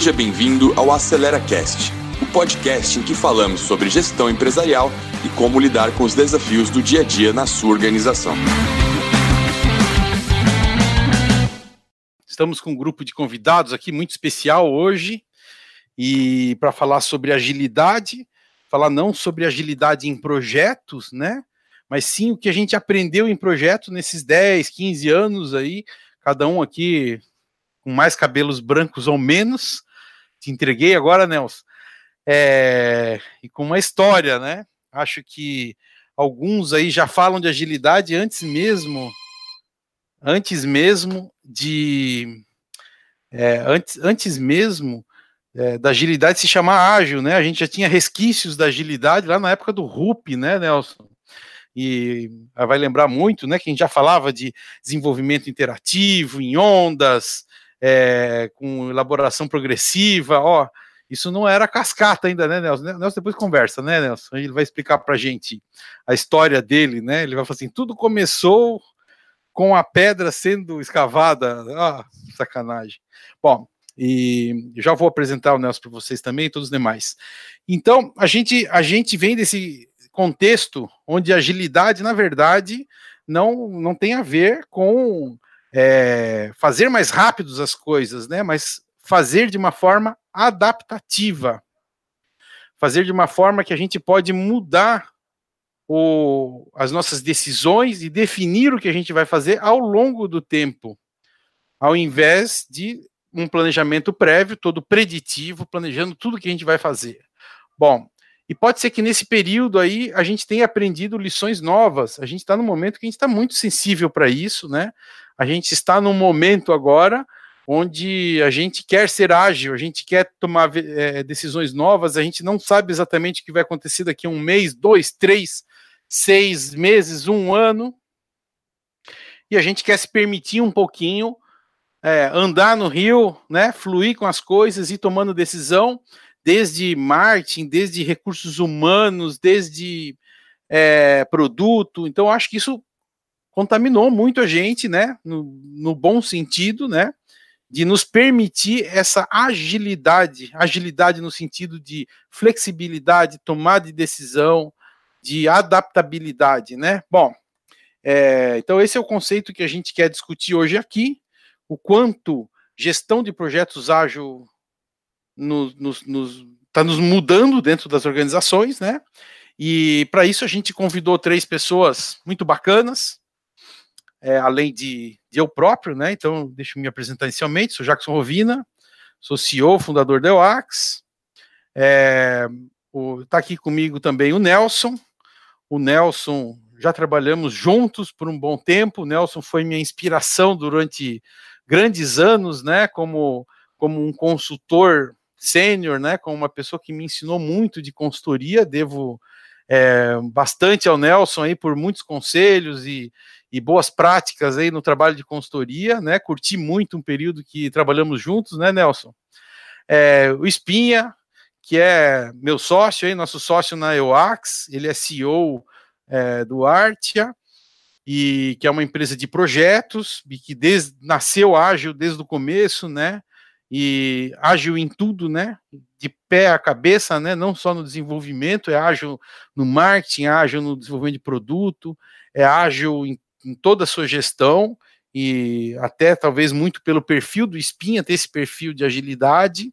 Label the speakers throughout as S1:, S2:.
S1: Seja bem-vindo ao Acelera Cast, o podcast em que falamos sobre gestão empresarial e como lidar com os desafios do dia a dia na sua organização.
S2: Estamos com um grupo de convidados aqui muito especial hoje e para falar sobre agilidade, falar não sobre agilidade em projetos, né? Mas sim o que a gente aprendeu em projeto nesses 10, 15 anos aí, cada um aqui com mais cabelos brancos ou menos. Te entreguei agora, Nelson. É, e com uma história, né? Acho que alguns aí já falam de agilidade antes mesmo, antes mesmo de, é, antes, antes mesmo é, da agilidade se chamar ágil, né? A gente já tinha resquícios da agilidade lá na época do RUP, né, Nelson? E vai lembrar muito, né? Que a gente já falava de desenvolvimento interativo em ondas, é, com elaboração progressiva, ó, isso não era cascata ainda, né, Nelson? Nelson depois conversa, né, Nelson? Ele vai explicar pra gente a história dele, né? Ele vai falar assim: tudo começou com a pedra sendo escavada. Ah, sacanagem. Bom, e já vou apresentar o Nelson para vocês também e todos os demais. Então, a gente, a gente vem desse contexto onde a agilidade, na verdade, não, não tem a ver com é, fazer mais rápidos as coisas, né? Mas fazer de uma forma adaptativa, fazer de uma forma que a gente pode mudar o, as nossas decisões e definir o que a gente vai fazer ao longo do tempo, ao invés de um planejamento prévio, todo preditivo, planejando tudo que a gente vai fazer. Bom, e pode ser que nesse período aí a gente tenha aprendido lições novas. A gente está no momento que a gente está muito sensível para isso, né? A gente está num momento agora onde a gente quer ser ágil, a gente quer tomar é, decisões novas, a gente não sabe exatamente o que vai acontecer daqui a um mês, dois, três, seis meses, um ano, e a gente quer se permitir um pouquinho é, andar no rio, né, fluir com as coisas e tomando decisão, desde marketing, desde recursos humanos, desde é, produto. Então, acho que isso contaminou muito a gente, né, no, no bom sentido, né, de nos permitir essa agilidade, agilidade no sentido de flexibilidade, tomada de decisão, de adaptabilidade, né? Bom, é, então esse é o conceito que a gente quer discutir hoje aqui, o quanto gestão de projetos ágil nos, nos, nos, tá nos mudando dentro das organizações, né? E para isso a gente convidou três pessoas muito bacanas, é, além de, de, eu próprio, né? Então, deixa eu me apresentar inicialmente. Sou Jackson Rovina, sou CEO, fundador da EUAX. É, Está aqui comigo também o Nelson. O Nelson, já trabalhamos juntos por um bom tempo. O Nelson foi minha inspiração durante grandes anos, né? Como, como um consultor sênior, né? Como uma pessoa que me ensinou muito de consultoria. Devo é, bastante ao Nelson aí por muitos conselhos e, e boas práticas aí no trabalho de consultoria, né? Curti muito um período que trabalhamos juntos, né, Nelson? É, o Espinha, que é meu sócio aí, nosso sócio na EUAX, ele é CEO é, do Artia, e que é uma empresa de projetos, e que nasceu ágil desde o começo, né? E ágil em tudo, né? De pé a cabeça, né? Não só no desenvolvimento, é ágil no marketing, ágil no desenvolvimento de produto, é ágil em em toda a sua gestão e até talvez muito pelo perfil do Espinha, ter esse perfil de agilidade.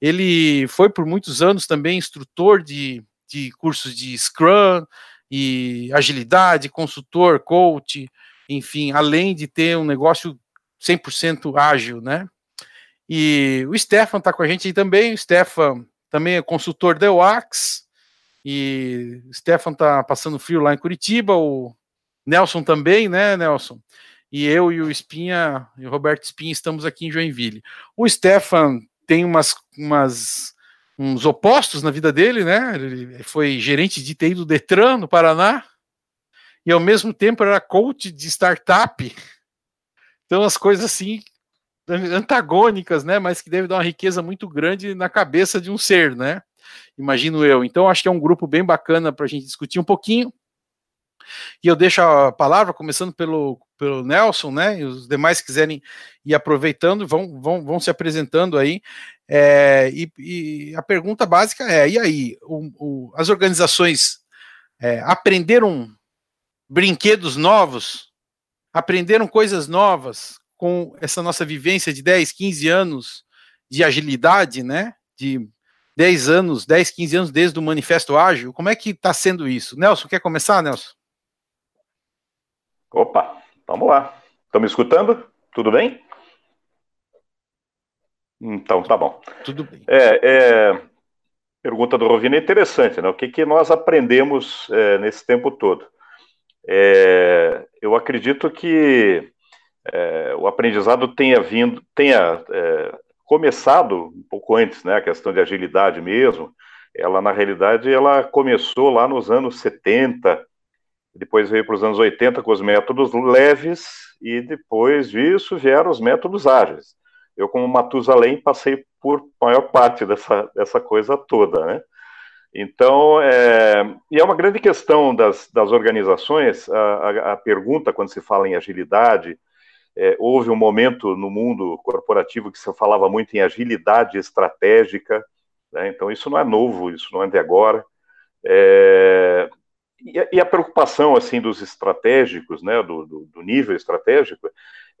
S2: Ele foi por muitos anos também instrutor de, de cursos de Scrum e agilidade, consultor, coach, enfim, além de ter um negócio 100% ágil, né? E o Stefan está com a gente aí também. O Stefan também é consultor da UAX. E o Stefan está passando frio lá em Curitiba. O Nelson também, né, Nelson? E eu e o Espinha, e o Roberto Espinha, estamos aqui em Joinville. O Stefan tem umas, umas uns opostos na vida dele, né? Ele foi gerente de TI do Detran, no Paraná, e ao mesmo tempo era coach de startup. Então, as coisas assim, antagônicas, né? Mas que deve dar uma riqueza muito grande na cabeça de um ser, né? Imagino eu. Então, acho que é um grupo bem bacana para a gente discutir um pouquinho. E eu deixo a palavra, começando pelo pelo Nelson, né? E os demais quiserem ir aproveitando, vão, vão, vão se apresentando aí. É, e, e, a pergunta básica é: e aí? O, o, as organizações é, aprenderam brinquedos novos? Aprenderam coisas novas com essa nossa vivência de 10, 15 anos de agilidade, né? De 10 anos, 10, 15 anos desde o Manifesto Ágil. Como é que está sendo isso? Nelson, quer começar, Nelson?
S3: Opa, vamos lá. Estão me escutando? Tudo bem? Então, tá bom.
S2: Tudo bem.
S3: É, é, pergunta do Rovino é interessante, né? O que, que nós aprendemos é, nesse tempo todo? É, eu acredito que é, o aprendizado tenha vindo, tenha é, começado um pouco antes, né, a questão de agilidade mesmo, ela na realidade ela começou lá nos anos 70, depois veio para os anos 80 com os métodos leves e depois disso vieram os métodos ágeis. Eu como Matusalém passei por maior parte dessa, dessa coisa toda, né? Então, é, e é uma grande questão das, das organizações, a, a, a pergunta quando se fala em agilidade, é, houve um momento no mundo corporativo que se falava muito em agilidade estratégica, né? então isso não é novo, isso não é de agora. É, e, a, preocupação assim dos estratégicos, né, do, do, do nível estratégico,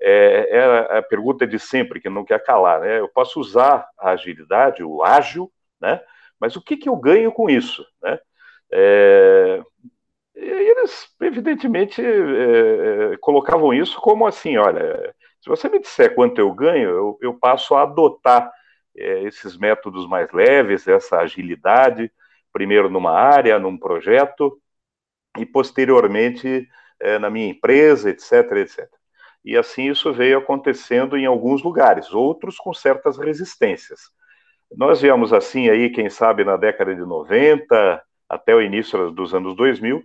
S3: é, é, a pergunta de sempre que não quer calar, né? Eu posso usar a agilidade, o ágil, né? Mas o que, que eu ganho com isso, né? É, eles, evidentemente, é, é, colocavam isso como assim: olha, se você me disser quanto eu ganho, eu, eu passo a adotar é, esses métodos mais leves, essa agilidade, primeiro numa área, num projeto, e posteriormente é, na minha empresa, etc, etc. E assim isso veio acontecendo em alguns lugares, outros com certas resistências. Nós viemos assim aí, quem sabe, na década de 90 até o início dos anos 2000,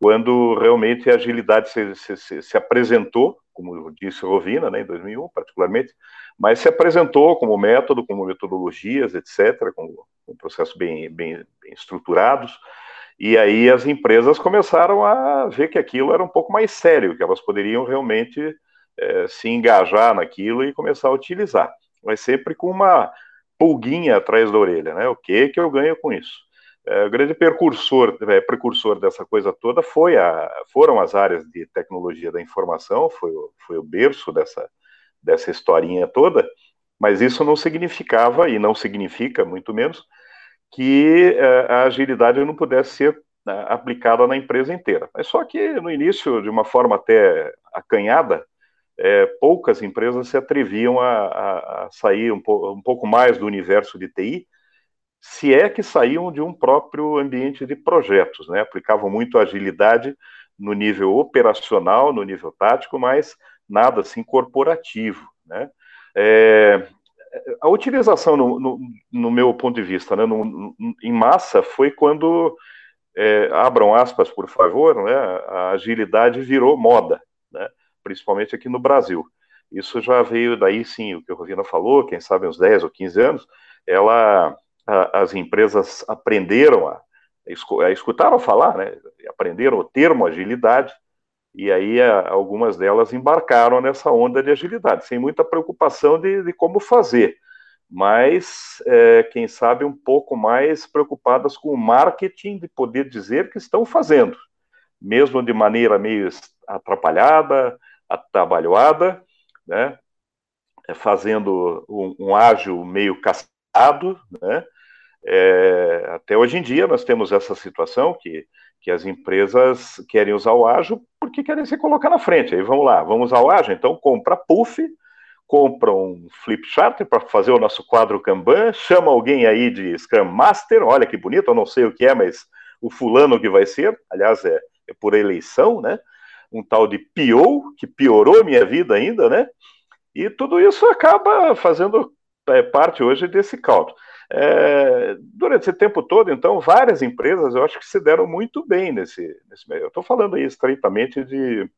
S3: quando realmente a agilidade se, se, se apresentou, como disse Rovina, né, em 2001 particularmente, mas se apresentou como método, como metodologias, etc., com, um processo bem, bem, bem estruturados, e aí as empresas começaram a ver que aquilo era um pouco mais sério, que elas poderiam realmente é, se engajar naquilo e começar a utilizar, mas sempre com uma pulguinha atrás da orelha, né? O que que eu ganho com isso? É, o grande precursor, é, precursor dessa coisa toda foi a, foram as áreas de tecnologia da informação, foi, o, foi o berço dessa, dessa historinha toda, mas isso não significava, e não significa, muito menos, que é, a agilidade não pudesse ser né, aplicada na empresa inteira. Mas só que no início, de uma forma até acanhada, é, poucas empresas se atreviam a, a, a sair um, po, um pouco mais do universo de TI, se é que saíam de um próprio ambiente de projetos, né? Aplicavam muito agilidade no nível operacional, no nível tático, mas nada assim corporativo, né? É, a utilização, no, no, no, meu ponto de vista, né, no, em massa, foi quando, é, abram aspas, por favor, né, a agilidade virou moda, né, principalmente aqui no Brasil. Isso já veio daí, sim, o que o Rovina falou, quem sabe uns 10 ou 15 anos, ela as empresas aprenderam a, a escutaram falar, né? aprenderam o termo agilidade, e aí algumas delas embarcaram nessa onda de agilidade, sem muita preocupação de, de como fazer, mas, é, quem sabe, um pouco mais preocupadas com o marketing, de poder dizer que estão fazendo, mesmo de maneira meio atrapalhada, atabalhoada, né? É, fazendo um, um ágil meio cascado, né? É, até hoje em dia nós temos essa situação que, que as empresas querem usar o ágil porque querem se colocar na frente. Aí vamos lá, vamos usar o ágil, então compra puff, compra um flip chart para fazer o nosso quadro Kanban, chama alguém aí de Scrum Master, olha que bonito, eu não sei o que é, mas o fulano que vai ser, aliás, é, é por eleição, né? Um tal de PO, que piorou minha vida ainda, né? E tudo isso acaba fazendo é, parte hoje desse caldo. É, durante esse tempo todo, então, várias empresas eu acho que se deram muito bem nesse, nesse meio. Eu estou falando aí estritamente de,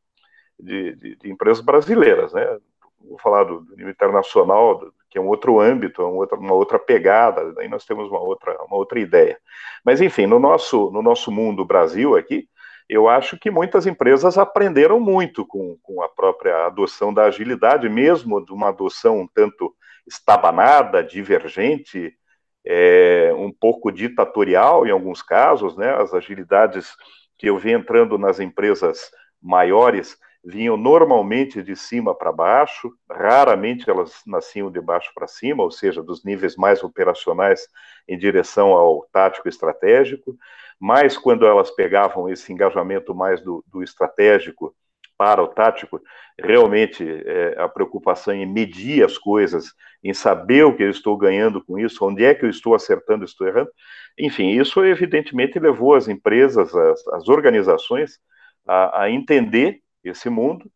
S3: de, de, de, empresas brasileiras, né? Vou falar do, nível internacional, do, que é um outro âmbito, um outra, uma outra pegada, aí nós temos uma outra, uma outra ideia. Mas, enfim, no nosso, no nosso mundo Brasil aqui, eu acho que muitas empresas aprenderam muito com, com a própria adoção da agilidade, mesmo de uma adoção um tanto estabanada, divergente, é, um pouco ditatorial em alguns casos, né? As agilidades que eu vi entrando nas empresas maiores vinham normalmente de cima para baixo, raramente elas nasciam de baixo para cima, ou seja, dos níveis mais operacionais em direção ao tático estratégico, mas quando elas pegavam esse engajamento mais do, do estratégico para o tático, realmente é, a preocupação em medir as coisas, em saber o que eu estou ganhando com isso, onde é que eu estou acertando, estou errando, enfim, isso evidentemente levou as empresas, as, as organizações a, a entender esse mundo,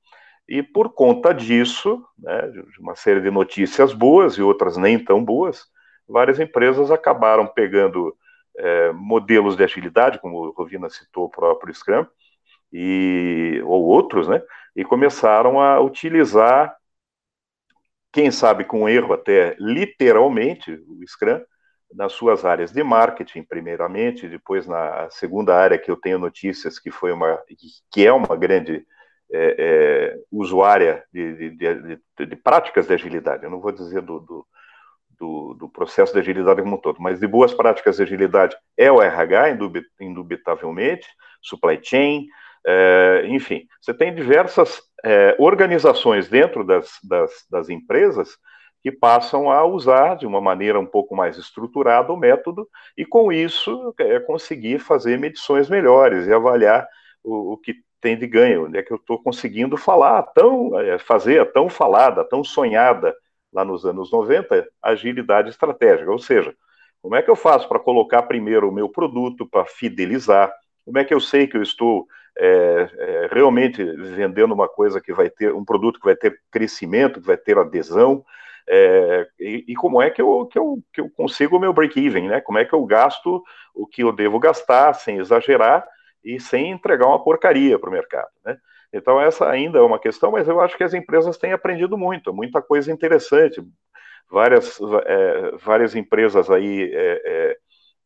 S3: e por conta disso, né, de uma série de notícias boas e outras nem tão boas, várias empresas acabaram pegando é, modelos de agilidade, como o Rovina citou o próprio Scrum, e, ou outros, né, e começaram a utilizar, quem sabe com erro até literalmente, o Scrum, nas suas áreas de marketing, primeiramente, depois na segunda área que eu tenho notícias, que foi uma, que é uma grande é, é, usuária de, de, de, de, práticas de agilidade. Eu não vou dizer do, do, do, do, processo de agilidade como um todo, mas de boas práticas de agilidade é o RH, indubitavelmente, supply chain, é, enfim, você tem diversas é, organizações dentro das, das, das empresas que passam a usar de uma maneira um pouco mais estruturada o método e, com isso, é, conseguir fazer medições melhores e avaliar o, o que tem de ganho, onde é que eu estou conseguindo falar tão, é, fazer a tão falada, tão sonhada lá nos anos 90, agilidade estratégica, ou seja, como é que eu faço para colocar primeiro o meu produto para fidelizar, como é que eu sei que eu estou é, é, realmente vendendo uma coisa que vai ter, um produto que vai ter crescimento, que vai ter adesão, é, e, e, como é que eu, que eu, que eu consigo o meu break-even, né? Como é que eu gasto o que eu devo gastar sem exagerar e sem entregar uma porcaria para o mercado, né? Então, essa ainda é uma questão, mas eu acho que as empresas têm aprendido muito, muita coisa interessante. Várias, é, várias empresas aí é,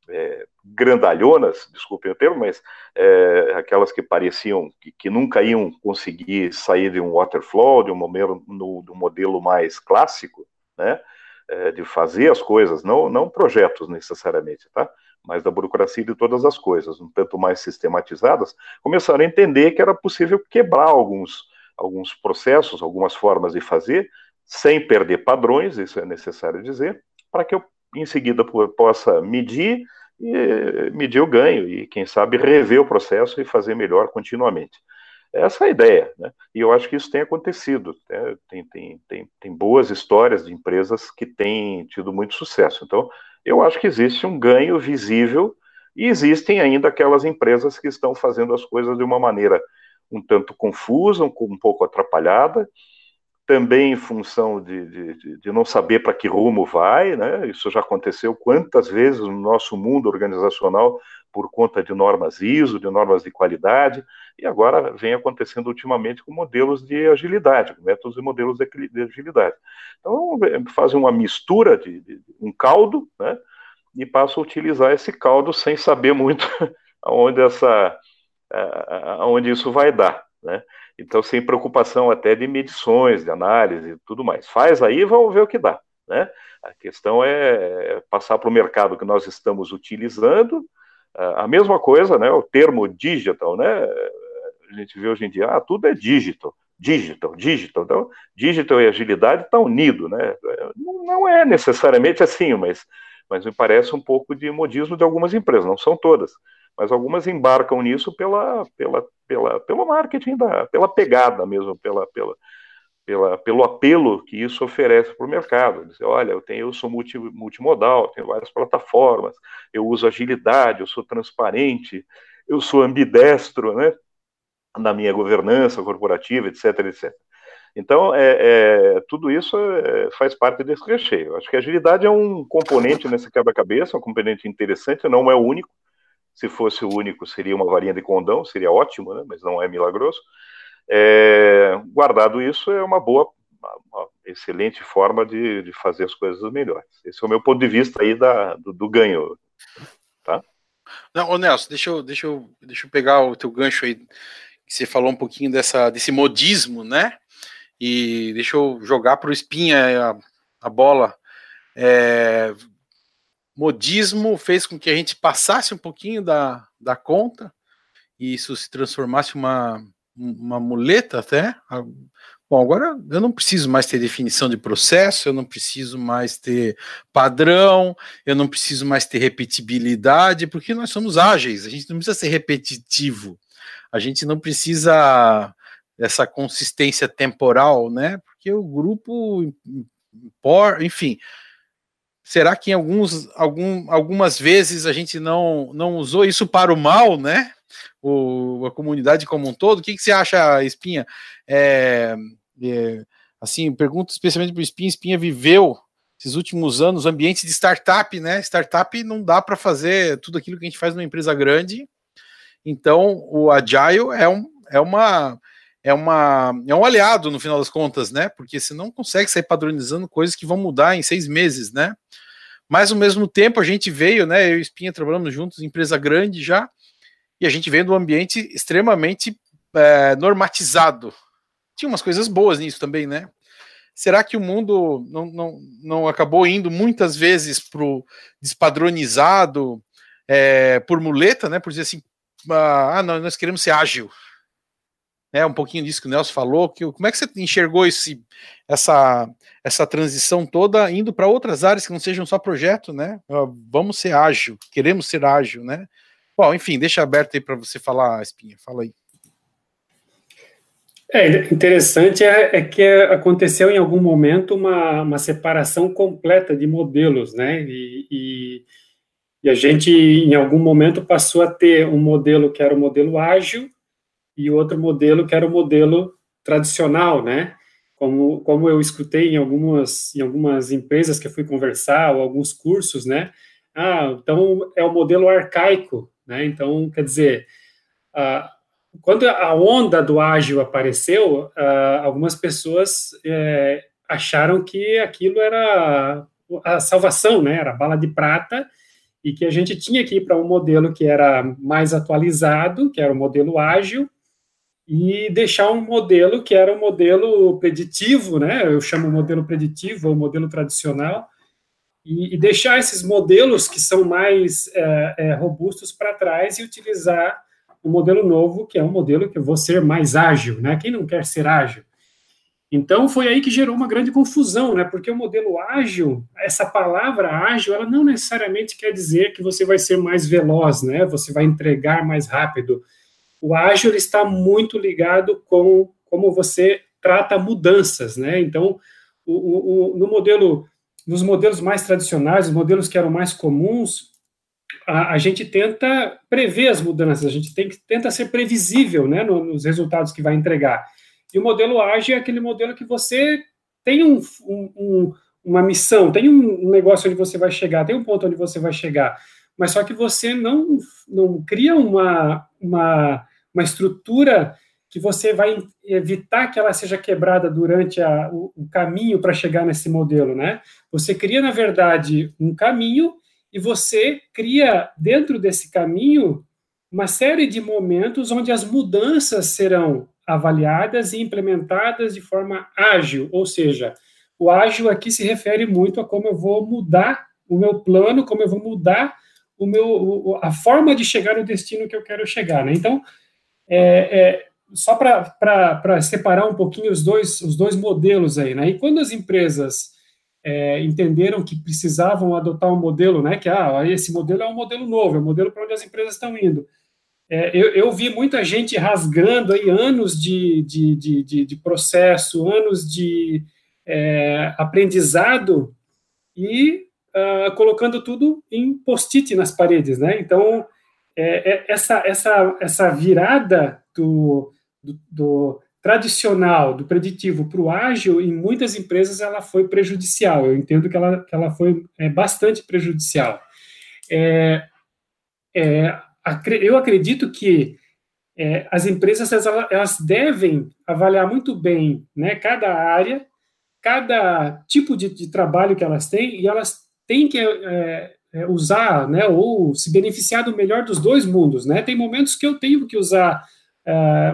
S3: é, grandalhonas, desculpem o termo, mas é, aquelas que pareciam que, que, nunca iam conseguir sair de um waterflow, de um modelo, no, um modelo mais clássico, né? É, de fazer as coisas, não, não projetos necessariamente, tá? mas da burocracia de todas as coisas, um tanto mais sistematizadas, começaram a entender que era possível quebrar alguns, alguns processos, algumas formas de fazer, sem perder padrões, isso é necessário dizer, para que eu, em seguida, possa medir e medir o ganho e, quem sabe, rever o processo e fazer melhor continuamente. Essa é a ideia, né? E eu acho que isso tem acontecido. Né? Tem, tem, tem, tem boas histórias de empresas que têm tido muito sucesso. Então, eu acho que existe um ganho visível e existem ainda aquelas empresas que estão fazendo as coisas de uma maneira um tanto confusa, um pouco atrapalhada, também em função de, de, de não saber para que rumo vai, né? Isso já aconteceu quantas vezes no nosso mundo organizacional por conta de normas ISO, de normas de qualidade, e agora vem acontecendo ultimamente com modelos de agilidade, métodos e modelos de, de agilidade. Então, fazem uma mistura de, de, um caldo, né? E passam a utilizar esse caldo sem saber muito aonde essa, aonde isso vai dar, né? Então, sem preocupação até de medições, de análise e tudo mais. Faz aí e vamos ver o que dá. Né? A questão é passar para o mercado que nós estamos utilizando. A mesma coisa, né? o termo digital, né? a gente vê hoje em dia, ah, tudo é digital, digital, digital. Então, digital e agilidade estão unidos. Né? Não é necessariamente assim, mas, mas me parece um pouco de modismo de algumas empresas, não são todas mas algumas embarcam nisso pela, pela, pela, pelo marketing, da, pela pegada mesmo, pela, pela, pela, pelo apelo que isso oferece para o mercado. Dizer, olha, eu, tenho, eu sou multi, multimodal, tenho várias plataformas, eu uso agilidade, eu sou transparente, eu sou ambidestro, né? Na minha governança corporativa, etc, etc. Então, é, é, tudo isso é, faz parte desse recheio. Acho que a agilidade é um componente nesse quebra-cabeça, um componente interessante, não é o único, se fosse o único, seria uma varinha de condão, seria ótimo, né? mas não é milagroso. É, guardado isso, é uma boa, uma excelente forma de, de, fazer as coisas melhores. Esse é o meu ponto de vista aí da, do, do ganho. Tá?
S2: Não, ô Nelson, deixa eu, deixa, eu, deixa eu pegar o teu gancho aí, que você falou um pouquinho dessa, desse modismo, né? E deixa eu jogar para o Espinha a, a bola. É, modismo fez com que a gente passasse um pouquinho da, da conta e isso se transformasse uma uma muleta até. Bom, agora eu não preciso mais ter definição de processo, eu não preciso mais ter padrão, eu não preciso mais ter repetibilidade, porque nós somos ágeis, a gente não precisa ser repetitivo, a gente não precisa dessa consistência temporal, né? Porque o grupo, enfim, será que em alguns, algum, algumas vezes a gente não, não usou isso para o mal, né? O, a comunidade como um todo. O que, que você acha, Espinha? É, é, assim, pergunto especialmente para o Espinha. Espinha viveu esses últimos anos ambientes de startup, né? Startup não dá para fazer tudo aquilo que a gente faz numa empresa grande. Então, o Agile é, um, é uma é, uma, é um aliado no final das contas, né? Porque você não consegue sair padronizando coisas que vão mudar em seis meses, né? Mas ao mesmo tempo a gente veio, né? Eu e Espinha trabalhamos juntos, empresa grande já, e a gente veio de um ambiente extremamente é, normatizado. Tinha umas coisas boas nisso também, né? Será que o mundo não, não, não acabou indo muitas vezes para o despadronizado é, por muleta, né? Por dizer assim, ah, não, nós queremos ser ágil né, um pouquinho disso que o Nelson falou, que, como é que você enxergou esse, essa, essa transição toda indo para outras áreas que não sejam só projeto, né? Vamos ser ágil, queremos ser ágil, né? Bom, enfim, deixa aberto aí para você falar, Espinha, fala aí.
S4: É, interessante é, é, que aconteceu em algum momento uma, uma separação completa de modelos, né? E, e, e, a gente, em algum momento, passou a ter um modelo que era o modelo ágil, e outro modelo que era o modelo tradicional, né? Como, como eu escutei em algumas, em algumas empresas que eu fui conversar, ou alguns cursos, né? Ah, então é o modelo arcaico, né? Então, quer dizer, quando a onda do ágil apareceu, algumas pessoas é, acharam que aquilo era a salvação, né? Era bala de prata, e que a gente tinha que ir para um modelo que era mais atualizado, que era o modelo ágil, e deixar um modelo que era um modelo preditivo, né? Eu chamo modelo preditivo ou modelo tradicional, e, e, deixar esses modelos que são mais é, é, robustos para trás e utilizar um modelo novo, que é um modelo que eu vou ser mais ágil, né? Quem não quer ser ágil? Então foi aí que gerou uma grande confusão, né? Porque o modelo ágil, essa palavra ágil, ela não necessariamente quer dizer que você vai ser mais veloz, né? Você vai entregar mais rápido o ágil está muito ligado com como você trata mudanças, né? Então, o, o, no modelo, nos modelos mais tradicionais, os modelos que eram mais comuns, a, a gente tenta prever as mudanças, a gente tem tenta ser previsível, né, nos resultados que vai entregar. E o modelo ágil é aquele modelo que você tem um, um, uma missão, tem um negócio onde você vai chegar, tem um ponto onde você vai chegar mas só que você não, não cria uma, uma, uma estrutura que você vai evitar que ela seja quebrada durante a, o, o caminho para chegar nesse modelo, né? Você cria, na verdade, um caminho e você cria dentro desse caminho uma série de momentos onde as mudanças serão avaliadas e implementadas de forma ágil, ou seja, o ágil aqui se refere muito a como eu vou mudar o meu plano, como eu vou mudar o meu, a forma de chegar no destino que eu quero chegar, né? Então, é, é, só para separar um pouquinho os dois, os dois modelos aí, né? E quando as empresas é, entenderam que precisavam adotar um modelo, né? Que ah, esse modelo é um modelo novo, é um modelo para onde as empresas estão indo. É, eu, eu, vi muita gente rasgando aí anos de, de, de, de, de processo, anos de é, aprendizado e uh, colocando tudo em post-it nas paredes, né? Então, é, é, essa, essa, essa virada do, do, do tradicional, do preditivo para o ágil, em muitas empresas ela foi prejudicial. Eu entendo que ela, que ela foi é, bastante prejudicial. É, é, eu acredito que é, as empresas elas, elas, devem avaliar muito bem né, cada área, cada tipo de, de trabalho que elas têm, e elas tem que é, usar, né, ou se beneficiar do melhor dos dois mundos, né? Tem momentos que eu tenho que usar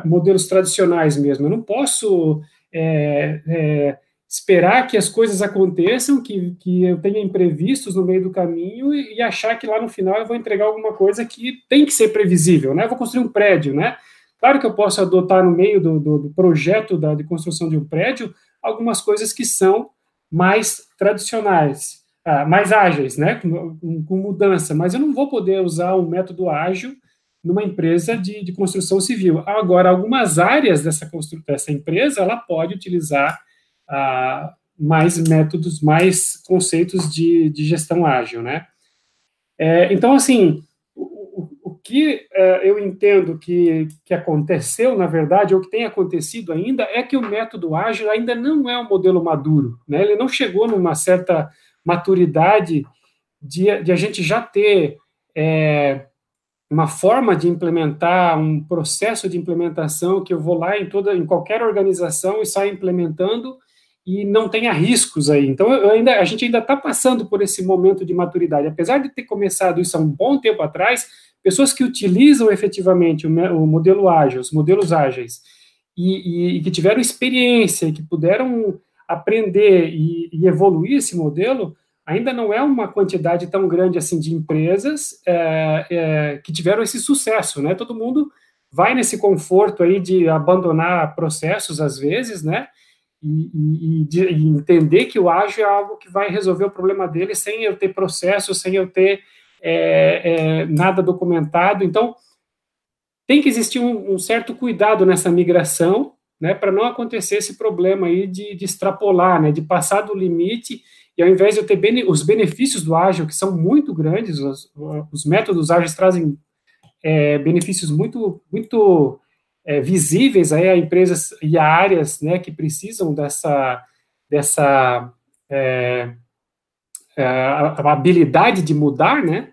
S4: modelos tradicionais mesmo. Eu não posso é, é, esperar que as coisas aconteçam, que, que eu tenha imprevistos no meio do caminho e, e, achar que lá no final eu vou entregar alguma coisa que tem que ser previsível, né? Eu vou construir um prédio, né? Claro que eu posso adotar no meio do, do, do projeto da, de construção de um prédio algumas coisas que são mais tradicionais, ah, mais ágeis, né, com, com, mudança, mas eu não vou poder usar o método ágil numa empresa de, de construção civil. Agora, algumas áreas dessa, dessa empresa, ela pode utilizar ah, mais métodos, mais conceitos de, de gestão ágil, né? É, então, assim, o, o que é, eu entendo que, que aconteceu, na verdade, ou que tem acontecido ainda, é que o método ágil ainda não é um modelo maduro, né? Ele não chegou numa certa maturidade de, de a gente já ter é, uma forma de implementar, um processo de implementação que eu vou lá em toda, em qualquer organização e saio implementando e não tenha riscos aí. Então, eu ainda, a gente ainda está passando por esse momento de maturidade. Apesar de ter começado isso há um bom tempo atrás, pessoas que utilizam efetivamente o, o modelo ágil, os modelos ágeis, e, e, e, que tiveram experiência, que puderam aprender e, e, evoluir esse modelo, ainda não é uma quantidade tão grande assim de empresas é, é, que tiveram esse sucesso, né? Todo mundo vai nesse conforto aí de abandonar processos às vezes, né? E, de, e entender que o ágil é algo que vai resolver o problema dele sem eu ter processo, sem eu ter é, é nada documentado. Então, tem que existir um, um certo cuidado nessa migração, né, para não acontecer esse problema aí de, de, extrapolar, né, de passar do limite, e ao invés de eu ter bene, os benefícios do ágil, que são muito grandes, os, os métodos ágeis trazem é, benefícios muito, muito é, visíveis aí a empresas e a áreas, né, que precisam dessa, dessa é, é habilidade de mudar, né,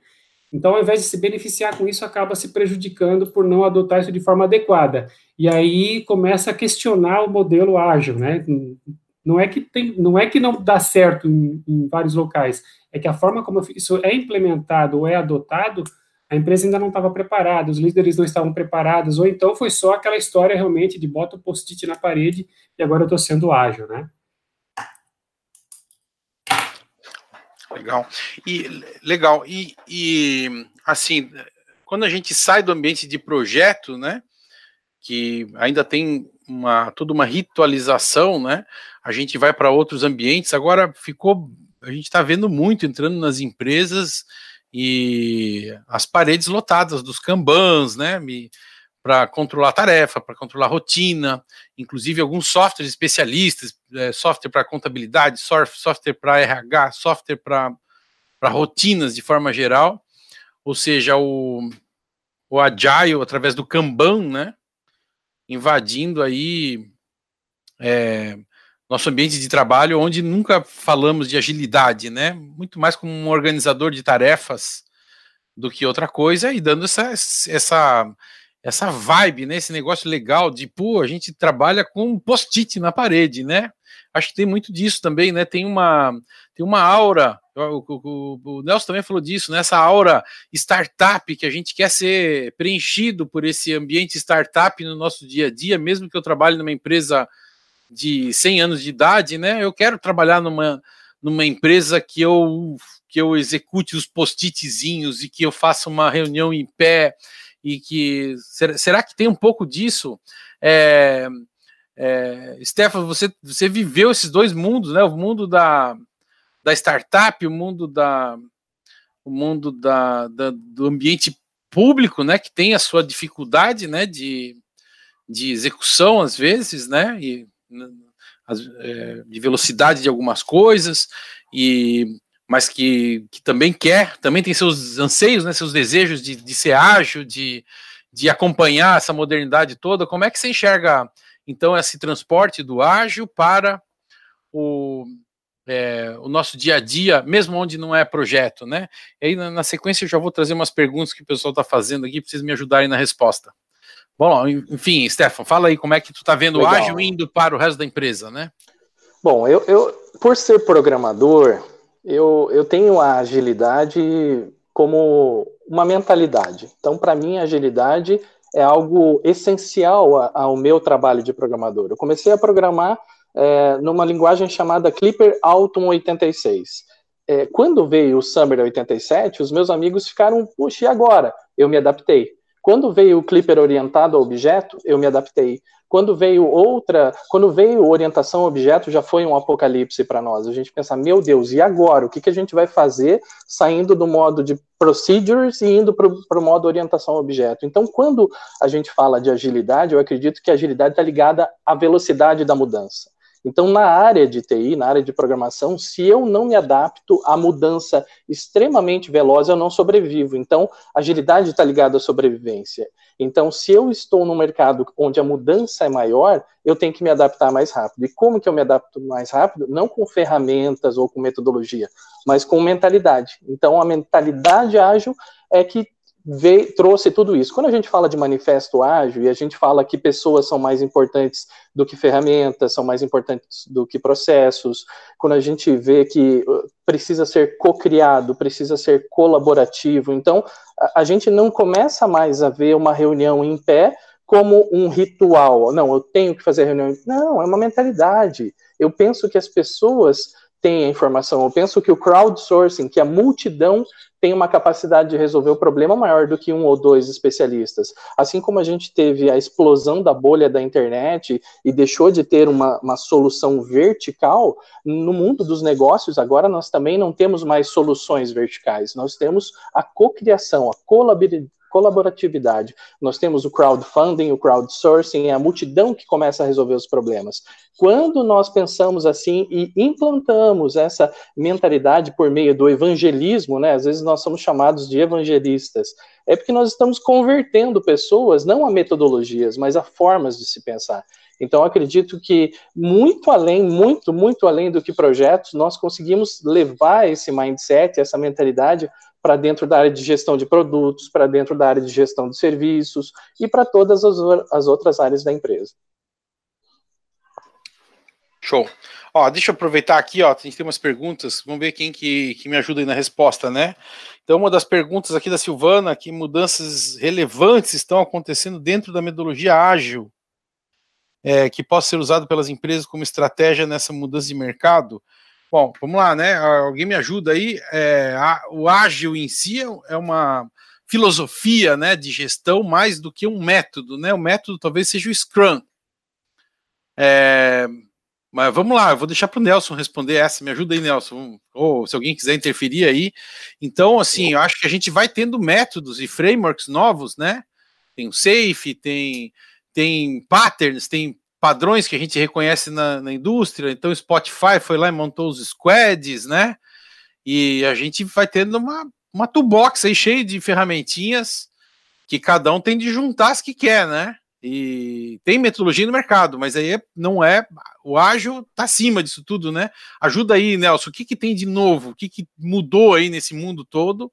S4: então, ao invés de se beneficiar com isso, acaba se prejudicando por não adotar isso de forma adequada. E aí começa a questionar o modelo ágil, né? Não é que, tem, não, é que não dá certo em, em vários locais, é que a forma como isso é implementado ou é adotado, a empresa ainda não estava preparada, os líderes não estavam preparados, ou então foi só aquela história realmente de bota o post-it na parede e agora eu estou sendo ágil, né?
S2: Legal. E legal. E, e assim, quando a gente sai do ambiente de projeto, né, que ainda tem uma toda uma ritualização, né? A gente vai para outros ambientes. Agora ficou, a gente está vendo muito entrando nas empresas e as paredes lotadas dos kanbans, né? Para controlar tarefa, para controlar rotina, inclusive alguns softwares especialistas, é, software para contabilidade, software para RH, software para rotinas de forma geral, ou seja, o, o Agile através do Kanban, né, invadindo aí é, nosso ambiente de trabalho, onde nunca falamos de agilidade, né, muito mais como um organizador de tarefas do que outra coisa, e dando essa, essa essa vibe, né? Esse negócio legal de, pô, a gente trabalha com post-it na parede, né? Acho que tem muito disso também, né? Tem uma, tem uma aura, o, o, o Nelson também falou disso, né? Essa aura startup que a gente quer ser preenchido por esse ambiente startup no nosso dia a dia, mesmo que eu trabalhe numa empresa de 100 anos de idade, né? Eu quero trabalhar numa, numa empresa que eu que eu execute os post-itzinhos e que eu faça uma reunião em pé e que será, será que tem um pouco disso? É, é, Stefano, você, você viveu esses dois mundos, né? O mundo da, da startup, o mundo da o mundo da, da, do ambiente público, né? Que tem a sua dificuldade, né? De, de execução às vezes, né? E, as, é, de velocidade de algumas coisas e mas que, que também quer, também tem seus anseios, né, seus desejos de, de ser ágil, de, de acompanhar essa modernidade toda. Como é que você enxerga, então, esse transporte do ágil para o, é, o nosso dia a dia, mesmo onde não é projeto, né? E aí, na, na sequência, eu já vou trazer umas perguntas que o pessoal está fazendo aqui, para vocês me ajudarem na resposta. Bom, enfim, Stefan, fala aí como é que tu está vendo Legal. o ágil indo para o resto da empresa, né?
S5: Bom, eu, eu por ser programador, Eu, eu tenho a agilidade como uma mentalidade. Então, para mim, a agilidade é algo essencial ao meu trabalho de programador. Eu comecei a programar é, numa linguagem chamada Clipper Autumn 86. É, quando veio o Summer 87, os meus amigos ficaram, puxa, e agora? Eu me adaptei. Quando veio o Clipper orientado a objeto, eu me adaptei. Quando veio outra, quando veio orientação a objeto, já foi um apocalipse para nós. A gente pensa, meu Deus, e agora? O que, que a gente vai fazer saindo do modo de procedures e indo para o modo orientação a objeto? Então, quando a gente fala de agilidade, eu acredito que a agilidade está ligada à velocidade da mudança. Então, na área de TI, na área de programação, se eu não me adapto à mudança extremamente veloz, eu não sobrevivo. Então, agilidade está ligada à sobrevivência. Então, se eu estou num mercado onde a mudança é maior, eu tenho que me adaptar mais rápido. E como que eu me adapto mais rápido? Não com ferramentas ou com metodologia, mas com mentalidade. Então, a mentalidade ágil é que veio, trouxe tudo isso. Quando a gente fala de manifesto ágil e a gente fala que pessoas são mais importantes do que ferramentas, são mais importantes do que processos, quando a gente vê que uh, precisa ser co-criado, precisa ser colaborativo, então a, a gente não começa mais a ver uma reunião em pé como um ritual. Não, eu tenho que fazer reunião. Não, é uma mentalidade. Eu penso que as pessoas têm a informação. Eu penso que o crowdsourcing, que a multidão tem uma capacidade de resolver o problema maior do que um ou dois especialistas. Assim como a gente teve a explosão da bolha da internet e deixou de ter uma, uma solução vertical, no mundo dos negócios, agora nós também não temos mais soluções verticais, nós temos a cocriação, a colaboratividade. Nós temos o crowdfunding, o crowdsourcing, é a multidão que começa a resolver os problemas. Quando nós pensamos assim e implantamos essa mentalidade por meio do evangelismo, né? Às vezes nós somos chamados de evangelistas. É porque nós estamos convertendo pessoas não a metodologias, mas a formas de se pensar. Então, acredito que muito além, muito, muito além do que projetos, nós conseguimos levar esse mindset, essa mentalidade para dentro da área de gestão de produtos, para dentro da área de gestão de serviços e para todas as, as, outras áreas da empresa.
S2: Show. Ó, deixa eu aproveitar aqui, ó, a tem umas perguntas, vamos ver quem que, que me ajuda aí na resposta, né? Então, uma das perguntas aqui da Silvana, que mudanças relevantes estão acontecendo dentro da metodologia ágil, é, que possa ser usado pelas empresas como estratégia nessa mudança de mercado. Bom, vamos lá, né? Alguém me ajuda aí. É, a, o ágil em si é uma filosofia né, de gestão mais do que um método, né? O método talvez seja o Scrum. É, mas vamos lá, eu vou deixar para o Nelson responder essa. Me ajuda aí, Nelson. Ou se alguém quiser interferir aí. Então, assim, eu acho que a gente vai tendo métodos e frameworks novos, né? Tem o Safe, tem, tem patterns, tem padrões que a gente reconhece na, na indústria. Então, o Spotify foi lá e montou os squads, né? E a gente vai tendo uma, uma toolbox aí cheia de ferramentinhas que cada um tem de juntar as que quer, né? E tem metodologia no mercado, mas aí é, não é. O ágil tá acima disso tudo, né? Ajuda aí, Nelson. O que, que tem de novo? O que, que mudou aí nesse mundo todo?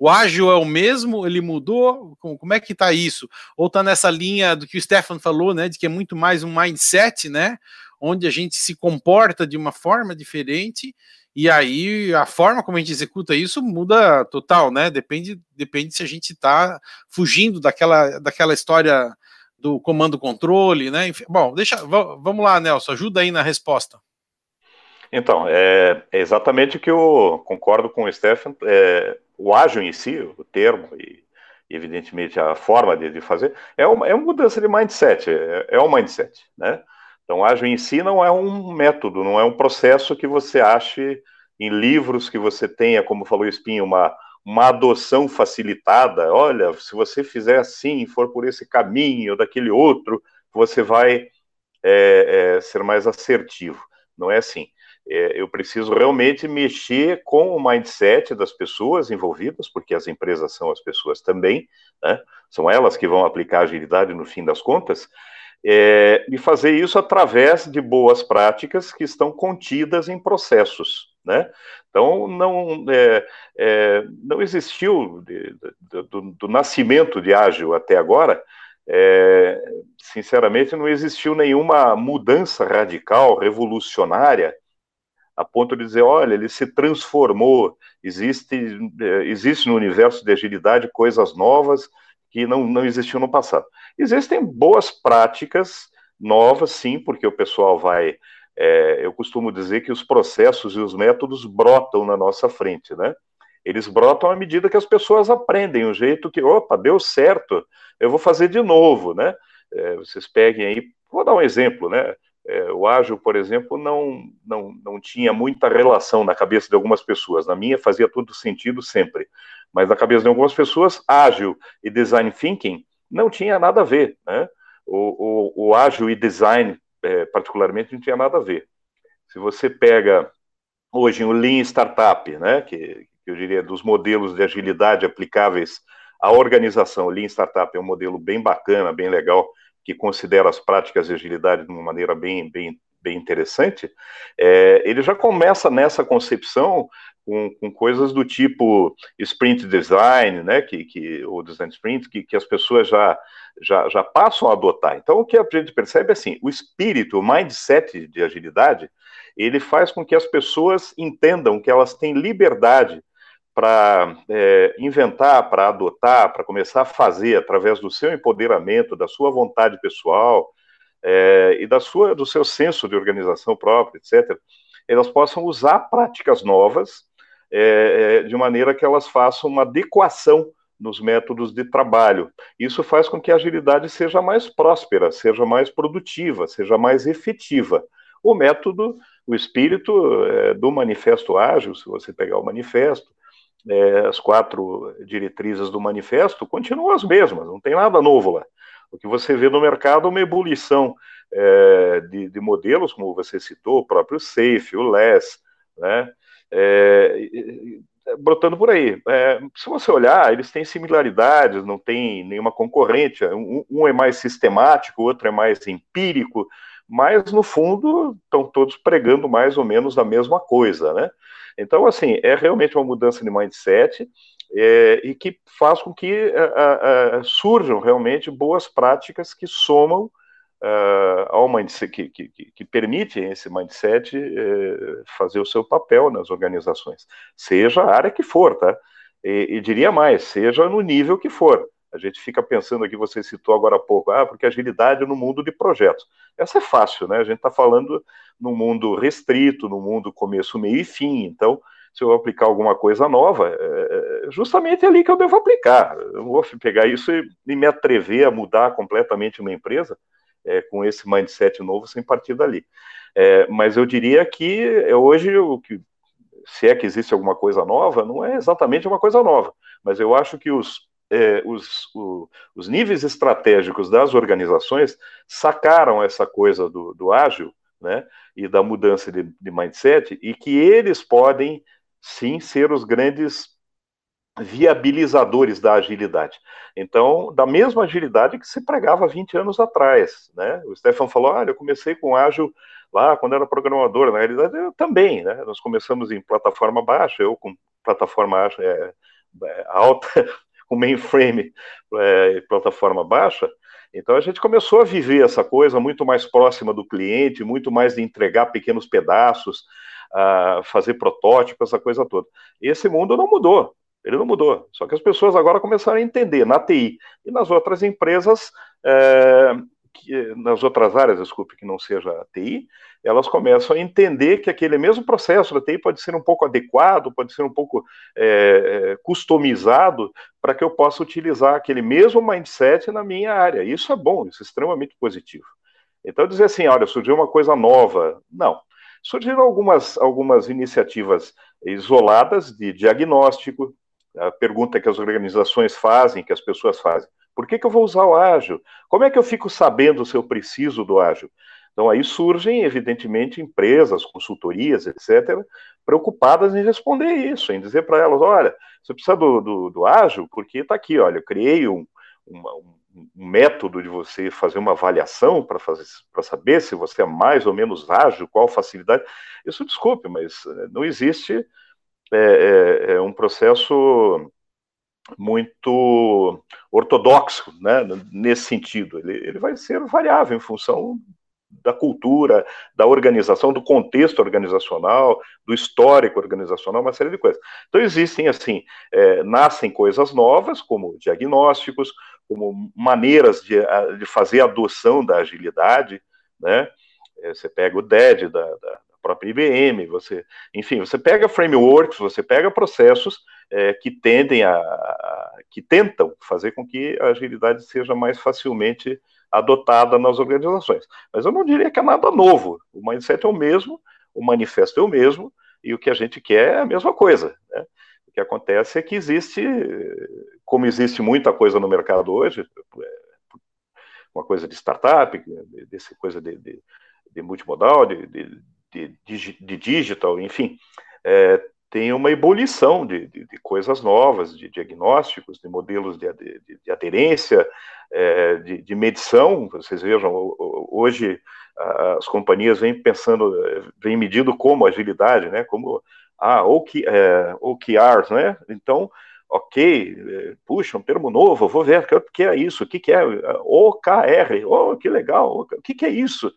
S2: O ágil é o mesmo? Ele mudou? Como, é que está isso? Ou está nessa linha do que o Stefan falou, né? De que é muito mais um mindset, né? Onde a gente se comporta de uma forma diferente e aí a forma como a gente executa isso muda total, né? Depende, depende se a gente está fugindo daquela, daquela história do comando controle, né? Enfim, bom, deixa, vamos lá, Nelson, ajuda aí na resposta.
S3: Então, é, é exatamente o que eu concordo com o Stefan. É, o ágil em si, o termo e, evidentemente, a forma de, de fazer, é uma, é uma mudança de mindset, é, é um mindset, né? Então, ágil em si não é um método, não é um processo que você ache em livros que você tenha, como falou o Espinho, uma, uma adoção facilitada. Olha, se você fizer assim, for por esse caminho ou daquele outro, você vai é, é, ser mais assertivo. Não é assim eu preciso realmente mexer com o mindset das pessoas envolvidas, porque as empresas são as pessoas também, né? são elas que vão aplicar agilidade no fim das contas, é, e fazer isso através de boas práticas que estão contidas em processos. Né? Então, não, é, é, não existiu, de, de, do, do, nascimento de ágil até agora, é, sinceramente, não existiu nenhuma mudança radical, revolucionária a ponto de dizer, olha, ele se transformou, existe, é, existe no universo de agilidade coisas novas que não, não existiam no passado. Existem boas práticas novas, sim, porque o pessoal vai. É, eu costumo dizer que os processos e os métodos brotam na nossa frente, né? Eles brotam à medida que as pessoas aprendem o jeito que, opa, deu certo, eu vou fazer de novo, né? É, vocês peguem aí, vou dar um exemplo, né? É, o ágil, por exemplo, não, não, não tinha muita relação na cabeça de algumas pessoas. Na minha fazia todo sentido sempre. Mas na cabeça de algumas pessoas, ágil e design thinking não tinha nada a ver. Né? O, o, o ágil e design, é, particularmente, não tinha nada a ver. Se você pega hoje o Lean Startup, né, que, que eu diria dos modelos de agilidade aplicáveis à organização, o Lean Startup é um modelo bem bacana, bem legal, que considera as práticas de agilidade de uma maneira bem, bem, bem interessante, é, ele já começa nessa concepção com, com, coisas do tipo sprint design, né, que, que, ou design sprint, que, que as pessoas já, já, já passam a adotar. Então, o que a gente percebe é assim, o espírito, o mindset de agilidade, ele faz com que as pessoas entendam que elas têm liberdade para é, inventar, para adotar, para começar a fazer através do seu empoderamento, da sua vontade pessoal é, e da sua, do seu senso de organização própria, etc., elas possam usar práticas novas é, é, de maneira que elas façam uma adequação nos métodos de trabalho. Isso faz com que a agilidade seja mais próspera, seja mais produtiva, seja mais efetiva. O método, o espírito é, do manifesto ágil, se você pegar o manifesto, é, as quatro diretrizes do manifesto continuam as mesmas, não tem nada novo lá. O que você vê no mercado é uma ebulição é, de, de, modelos, como você citou, o próprio SAFE, o LESS, né, é, brotando por aí. É, se você olhar, eles têm similaridades, não tem nenhuma concorrente. Um, um é mais sistemático, o outro é mais empírico, mas no fundo estão todos pregando mais ou menos a mesma coisa, né? Então, assim, é realmente uma mudança de mindset é, e que faz com que a, a, surjam realmente boas práticas que somam uh, ao mindset, que, que, que, permitem esse mindset uh, fazer o seu papel nas organizações, seja a área que for, tá? E, e diria mais, seja no nível que for. A gente fica pensando aqui, você citou agora há pouco, ah, porque agilidade no mundo de projetos. Essa é fácil, né? A gente está falando no mundo restrito, no mundo começo, meio e fim. Então, se eu aplicar alguma coisa nova, é, é justamente ali que eu devo aplicar. Eu vou pegar isso e, e me atrever a mudar completamente uma empresa é, com esse mindset novo sem partir dali. É, mas eu diria que é hoje o que se é que existe alguma coisa nova, não é exatamente uma coisa nova, mas eu acho que os é, os, o, os níveis estratégicos das organizações sacaram essa coisa do, do ágil, né, e da mudança de, de mindset, e que eles podem, sim, ser os grandes viabilizadores da agilidade. Então, da mesma agilidade que se pregava 20 anos atrás, né? O Stefan falou, olha, eu comecei com ágil lá quando era programador, na realidade eu também, né? Nós começamos em plataforma baixa, eu com plataforma é, alta, com mainframe é, plataforma baixa. Então a gente começou a viver essa coisa muito mais próxima do cliente, muito mais de entregar pequenos pedaços, fazer protótipos, essa coisa toda. Esse mundo não mudou, ele não mudou. Só que as pessoas agora começaram a entender na TI e nas outras empresas é, que, nas outras áreas, desculpe, que não seja a TI, elas começam a entender que aquele mesmo processo da TI pode ser um pouco adequado, pode ser um pouco é, customizado para que eu possa utilizar aquele mesmo mindset na minha área. Isso é bom, isso é extremamente positivo. Então, dizer assim, olha, surgiu uma coisa nova. Não. Surgiram algumas, algumas iniciativas isoladas de diagnóstico, a pergunta que as organizações fazem, que as pessoas fazem. Por que, que eu vou usar o ágil? Como é que eu fico sabendo se eu preciso do ágil? Então aí surgem, evidentemente, empresas, consultorias, etc., preocupadas em responder isso, em dizer para elas, olha, você precisa do, do, do ágil, porque está aqui, olha, eu criei um, uma, um, método de você fazer uma avaliação para saber se você é mais ou menos ágil, qual facilidade. Isso, desculpe, mas eh, não existe é, é, é um processo muito ortodoxo, né, nesse sentido. Ele, ele vai ser variável em função da cultura, da organização, do contexto organizacional, do histórico organizacional, uma série de coisas. Então existem assim, é, nascem coisas novas, como diagnósticos, como maneiras de, de fazer adoção da agilidade, né? É, você pega o DED da, da própria IBM, você, enfim, você pega frameworks, você pega processos é, que tendem a, a, que tentam fazer com que a agilidade seja mais facilmente adotada nas organizações. Mas eu não diria que é nada novo. O mindset é o mesmo, o manifesto é o mesmo, e o que a gente quer é a mesma coisa. Né? O que acontece é que existe, como existe muita coisa no mercado hoje, uma coisa de startup, desse coisa de, de, de multimodal, de, de, de, digital, enfim, é, tem uma ebulição de, de, de, coisas novas, de diagnósticos, de modelos de, de aderência, é, de, medição. Vocês vejam, hoje as companhias vêm pensando, vêm medindo como agilidade, né? Como ah, OK, é, OKRs, né? Então, ok, é, puxa, um termo novo, vou ver o que é isso, o que, que é OKR, oh, que legal, o que, que é isso?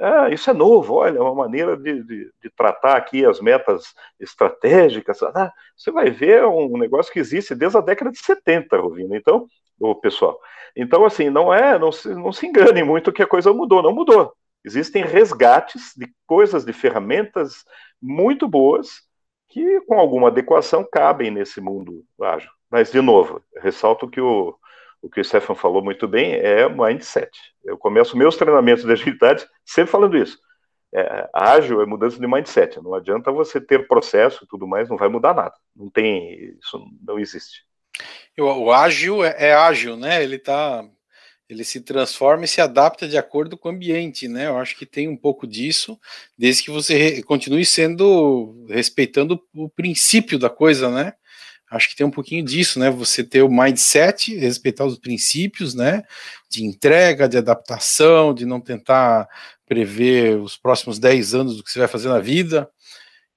S3: Ah, isso é novo, olha, é uma maneira de, de, de, tratar aqui as metas estratégicas. Ah, você vai ver um negócio que existe desde a década de 70, Rovina. Então, o pessoal. Então, assim, não é, não se, não se engane muito que a coisa mudou, não mudou. Existem resgates de coisas, de ferramentas muito boas que, com alguma adequação, cabem nesse mundo ágil. Mas, de novo, ressalto que o, o que o Stefan falou muito bem é mindset. Eu começo meus treinamentos de agilidade sempre falando isso. É, ágil é mudança de mindset. Não adianta você ter processo e tudo mais, não vai mudar nada. Não tem, isso não existe.
S2: O, ágil é, é, ágil, né? Ele tá, ele se transforma e se adapta de acordo com o ambiente, né? Eu acho que tem um pouco disso, desde que você continue sendo respeitando o princípio da coisa, né? Acho que tem um pouquinho disso, né? Você ter o mindset, respeitar os princípios, né? De entrega, de adaptação, de não tentar prever os próximos 10 anos do que você vai fazer na vida.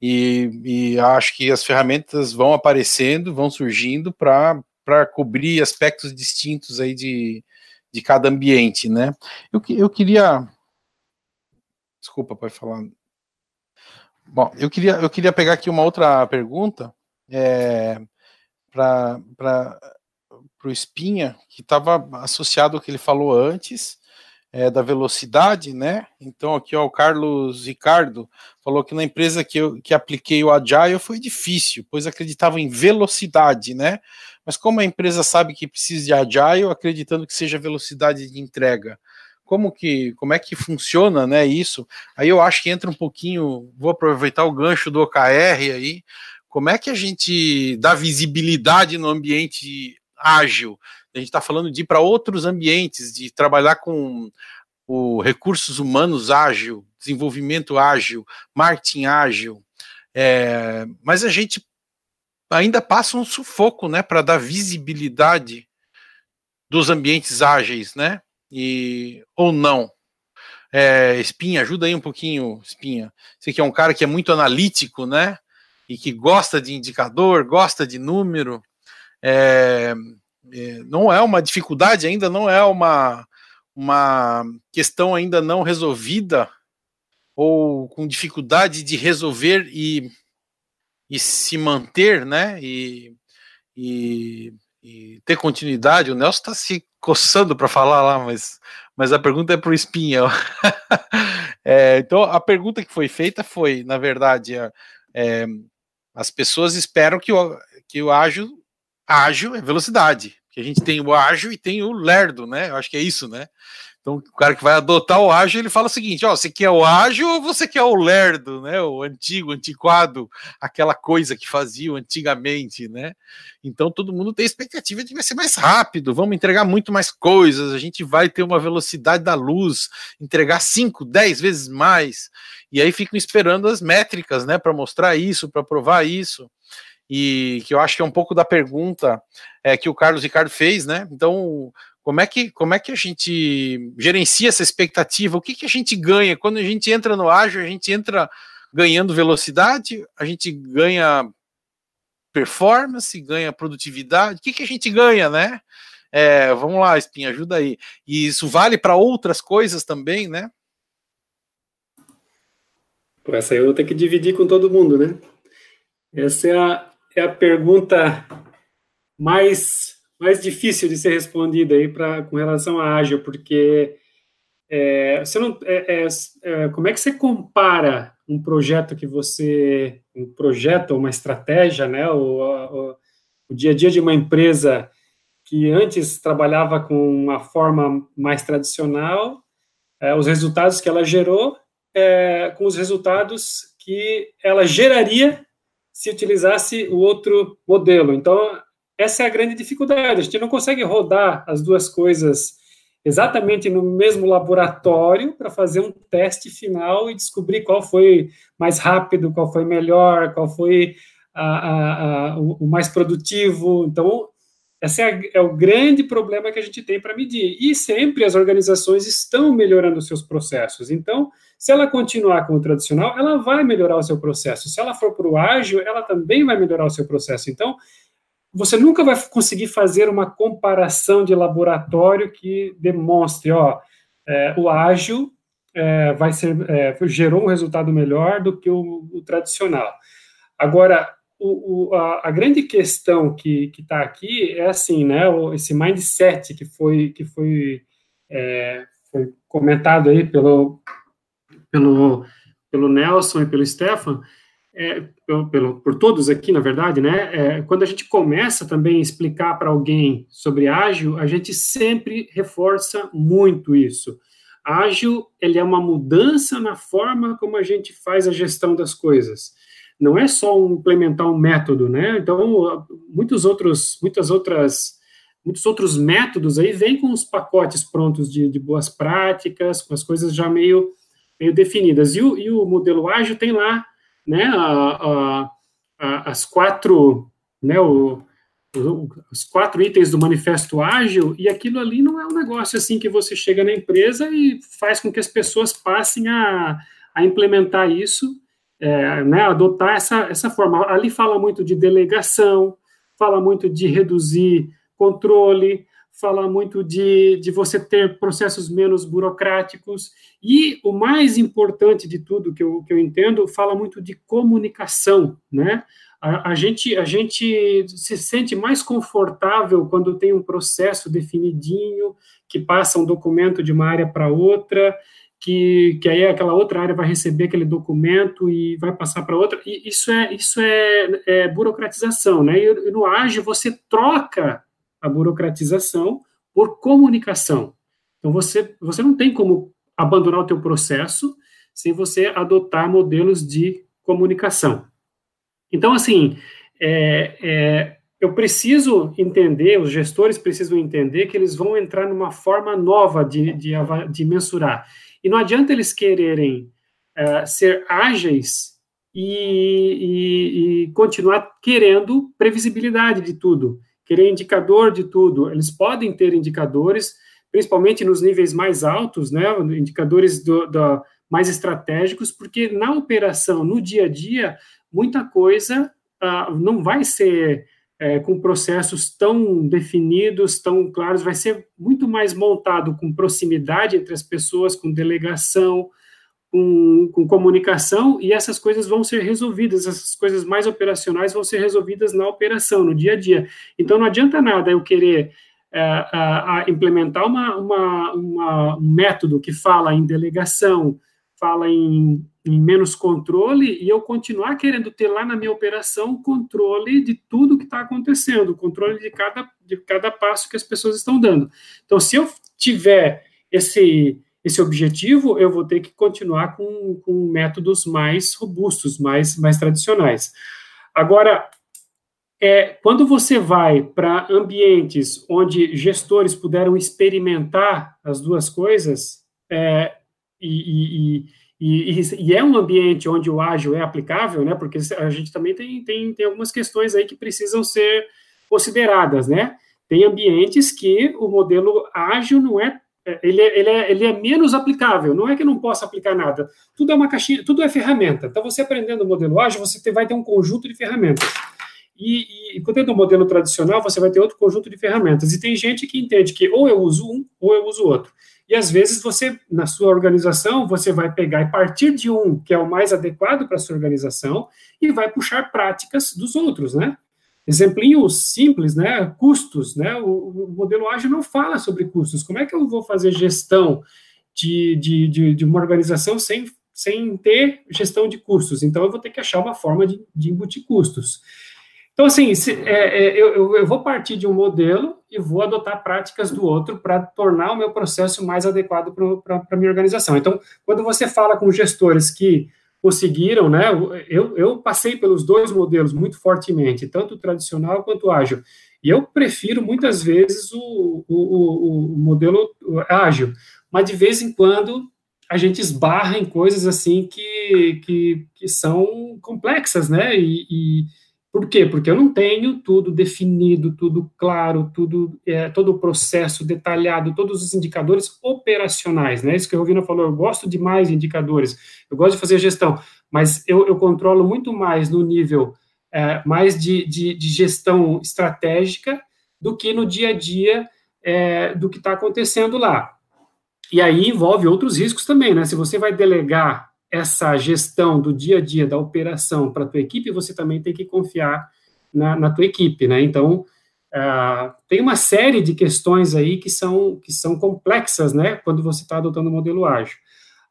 S2: E, e acho que as ferramentas vão aparecendo, vão surgindo para cobrir aspectos distintos aí de, de cada ambiente, né? Eu, eu queria. Desculpa, pode falar. Bom, eu queria, eu queria pegar aqui uma outra pergunta. É, para o Espinha, que estava associado ao que ele falou antes, é, da velocidade, né? Então, aqui ó, o Carlos Ricardo falou que na empresa que eu que apliquei o Agile foi difícil, pois acreditava em velocidade, né? Mas como a empresa sabe que precisa de Agile, acreditando que seja velocidade de entrega, como que como é que funciona, né? Isso aí eu acho que entra um pouquinho. Vou aproveitar o gancho do OKR aí como é que a gente dá visibilidade no ambiente ágil? A gente está falando de ir para outros ambientes, de trabalhar com o recursos humanos ágil, desenvolvimento ágil, marketing ágil, é, mas a gente ainda passa um sufoco, né, para dar visibilidade dos ambientes ágeis, né, e ou não. É, Espinha, ajuda aí um pouquinho, Espinha. Você que é um cara que é muito analítico, né? E que gosta de indicador, gosta de número, é, é, não é uma dificuldade ainda, não é uma, uma questão ainda não resolvida ou com dificuldade de resolver e, e se manter, né? E, e, e ter continuidade. O Nelson está se coçando para falar lá, mas, mas a pergunta é para o Espinha. é, então, a pergunta que foi feita foi, na verdade, é, as pessoas esperam que o, que o ágil, ágil é velocidade. Que a gente tem o ágil e tem o lerdo, né? Eu acho que é isso, né? Então, o cara que vai adotar o ágil, ele fala o seguinte: ó, você quer o ágil ou você quer o lerdo, né? O antigo, antiquado, aquela coisa que faziam antigamente, né? Então, todo mundo tem expectativa de vai ser mais rápido, vamos entregar muito mais coisas, a gente vai ter uma velocidade da luz, entregar 5, 10 vezes mais e aí ficam esperando as métricas, né, para mostrar isso, para provar isso, e que eu acho que é um pouco da pergunta é, que o Carlos Ricardo fez, né? Então, como é que como é que a gente gerencia essa expectativa? O que, que a gente ganha quando a gente entra no ágil? A gente entra ganhando velocidade, a gente ganha performance, ganha produtividade. O que, que a gente ganha, né? É, vamos lá, Espinha, ajuda aí. E isso vale para outras coisas também, né?
S4: Essa eu vou ter que dividir com todo mundo, né? Essa é a, é a pergunta mais, mais difícil de ser respondida aí pra, com relação à ágil, porque é, você não, é, é, é, como é que você compara um projeto que você, um projeto, uma estratégia, né, o, o, o dia a dia de uma empresa que antes trabalhava com uma forma mais tradicional, é, os resultados que ela gerou é, com os resultados que ela geraria se utilizasse o outro modelo. Então, essa é a grande dificuldade. A gente não consegue rodar as duas coisas exatamente no mesmo laboratório para fazer um teste final e descobrir qual foi mais rápido, qual foi melhor, qual foi a, a, a, o, mais produtivo. Então, esse é, é, o grande problema que a gente tem para medir. E sempre as organizações estão melhorando os seus processos. Então, se ela continuar com o tradicional, ela vai melhorar o seu processo. Se ela for para o ágil, ela também vai melhorar o seu processo. Então, você nunca vai conseguir fazer uma comparação de laboratório que demonstre, ó, é, o ágil é, vai ser, é, gerou um resultado melhor do que o, o tradicional. Agora, o, o, a, a, grande questão que está aqui é assim, né, esse mindset que foi, que foi, é, foi comentado aí pelo, pelo, pelo Nelson e pelo Stefan, é, pelo, por todos aqui, na verdade, né? É, quando a gente começa também a explicar para alguém sobre ágil, a gente sempre reforça muito isso. Ágil, ele é uma mudança na forma como a gente faz a gestão das coisas. Não é só um, implementar um método, né? Então, muitos outros, muitas outras, muitos outros métodos aí vêm com os pacotes prontos de, de boas práticas, com as coisas já meio, meio definidas. E o, e o modelo ágil tem lá né, a, a, as quatro, né, o, o, os quatro itens do manifesto ágil, e aquilo ali não é um negócio assim que você chega na empresa e faz com que as pessoas passem a, a implementar isso, é, né, adotar essa, essa forma. Ali fala muito de delegação, fala muito de reduzir controle, fala muito de, de você ter processos menos burocráticos, e o mais importante de tudo que eu, que eu entendo, fala muito de comunicação, né? A, a, gente, a gente se sente mais confortável quando tem um processo definidinho, que passa um documento de uma área para outra, que, que aí aquela outra área vai receber aquele documento e vai passar para outra, e isso é, isso é, é burocratização, né? E no ágil você troca a burocratização por comunicação. Então, você, você não tem como abandonar o teu processo sem você adotar modelos de comunicação. Então, assim, é, é, eu preciso entender, os gestores precisam entender que eles vão entrar numa forma nova de, de, de mensurar. E não adianta eles quererem é, ser ágeis e, e, e, continuar querendo previsibilidade de tudo querer indicador de tudo. Eles podem ter indicadores, principalmente nos níveis mais altos, né, indicadores do, do, mais estratégicos, porque na operação, no dia a dia, muita coisa uh, não vai ser é, com processos tão definidos, tão claros, vai ser muito mais montado com proximidade entre as pessoas, com delegação, com, com, comunicação e essas coisas vão ser resolvidas, essas coisas mais operacionais vão ser resolvidas na operação, no dia a dia. Então, não adianta nada eu querer é, implementar uma, uma, uma, um método que fala em delegação, fala em, em menos controle, e eu continuar querendo ter lá na minha operação controle de tudo que está acontecendo, controle de cada, de cada passo que as pessoas estão dando. Então, se eu tiver esse esse objetivo, eu vou ter que continuar com, com métodos mais robustos, mais, mais tradicionais. Agora, é, quando você vai para ambientes onde gestores puderam experimentar as duas coisas, é, e, e, e, e, é um ambiente onde o ágil é aplicável, né? Porque a gente também tem, tem, tem algumas questões aí que precisam ser consideradas, né? Tem ambientes que o modelo ágil não é é, ele é, ele, é, ele é menos aplicável. Não é que não possa aplicar nada. Tudo é uma caixinha, tudo é ferramenta. Então, você aprendendo o modelo ágil, você vai ter um conjunto de ferramentas. E, e quando é do modelo tradicional, você vai ter outro conjunto de ferramentas. E tem gente que entende que ou eu uso um ou eu uso outro. E às vezes você, na sua organização, você vai pegar e partir de um que é o mais adequado para a sua organização e vai puxar práticas dos outros, né? Exemplinho simples, né? Custos, né? O, o modelo ágil não fala sobre custos. Como é que eu vou fazer gestão de, de, de, de uma organização sem, sem ter gestão de custos? Então, eu vou ter que achar uma forma de, de embutir custos. Então, assim, se, é, é, eu, eu, vou partir de um modelo e vou adotar práticas do outro para tornar o meu processo mais adequado para a minha organização. Então, quando você fala com gestores que conseguiram, né, eu, eu passei pelos dois modelos muito fortemente, tanto o tradicional quanto o ágil, e eu prefiro muitas vezes o, o, o modelo ágil, mas de vez em quando a gente esbarra em coisas assim que, que, que são complexas, né, e, e por quê? Porque eu não tenho tudo definido, tudo claro, tudo é, todo o processo detalhado, todos os indicadores operacionais, né? Isso que a Rovina falou, eu gosto de mais indicadores, eu gosto de fazer gestão, mas eu, eu controlo muito mais no nível é, mais de, de, de, gestão estratégica do que no dia a dia é, do que está acontecendo lá. E aí envolve outros riscos também, né? Se você vai delegar essa gestão do dia a dia da operação para a tua equipe, você também tem que confiar na, na tua equipe, né? Então, uh, tem uma série de questões aí que são, que são complexas, né? Quando você está adotando o modelo ágil.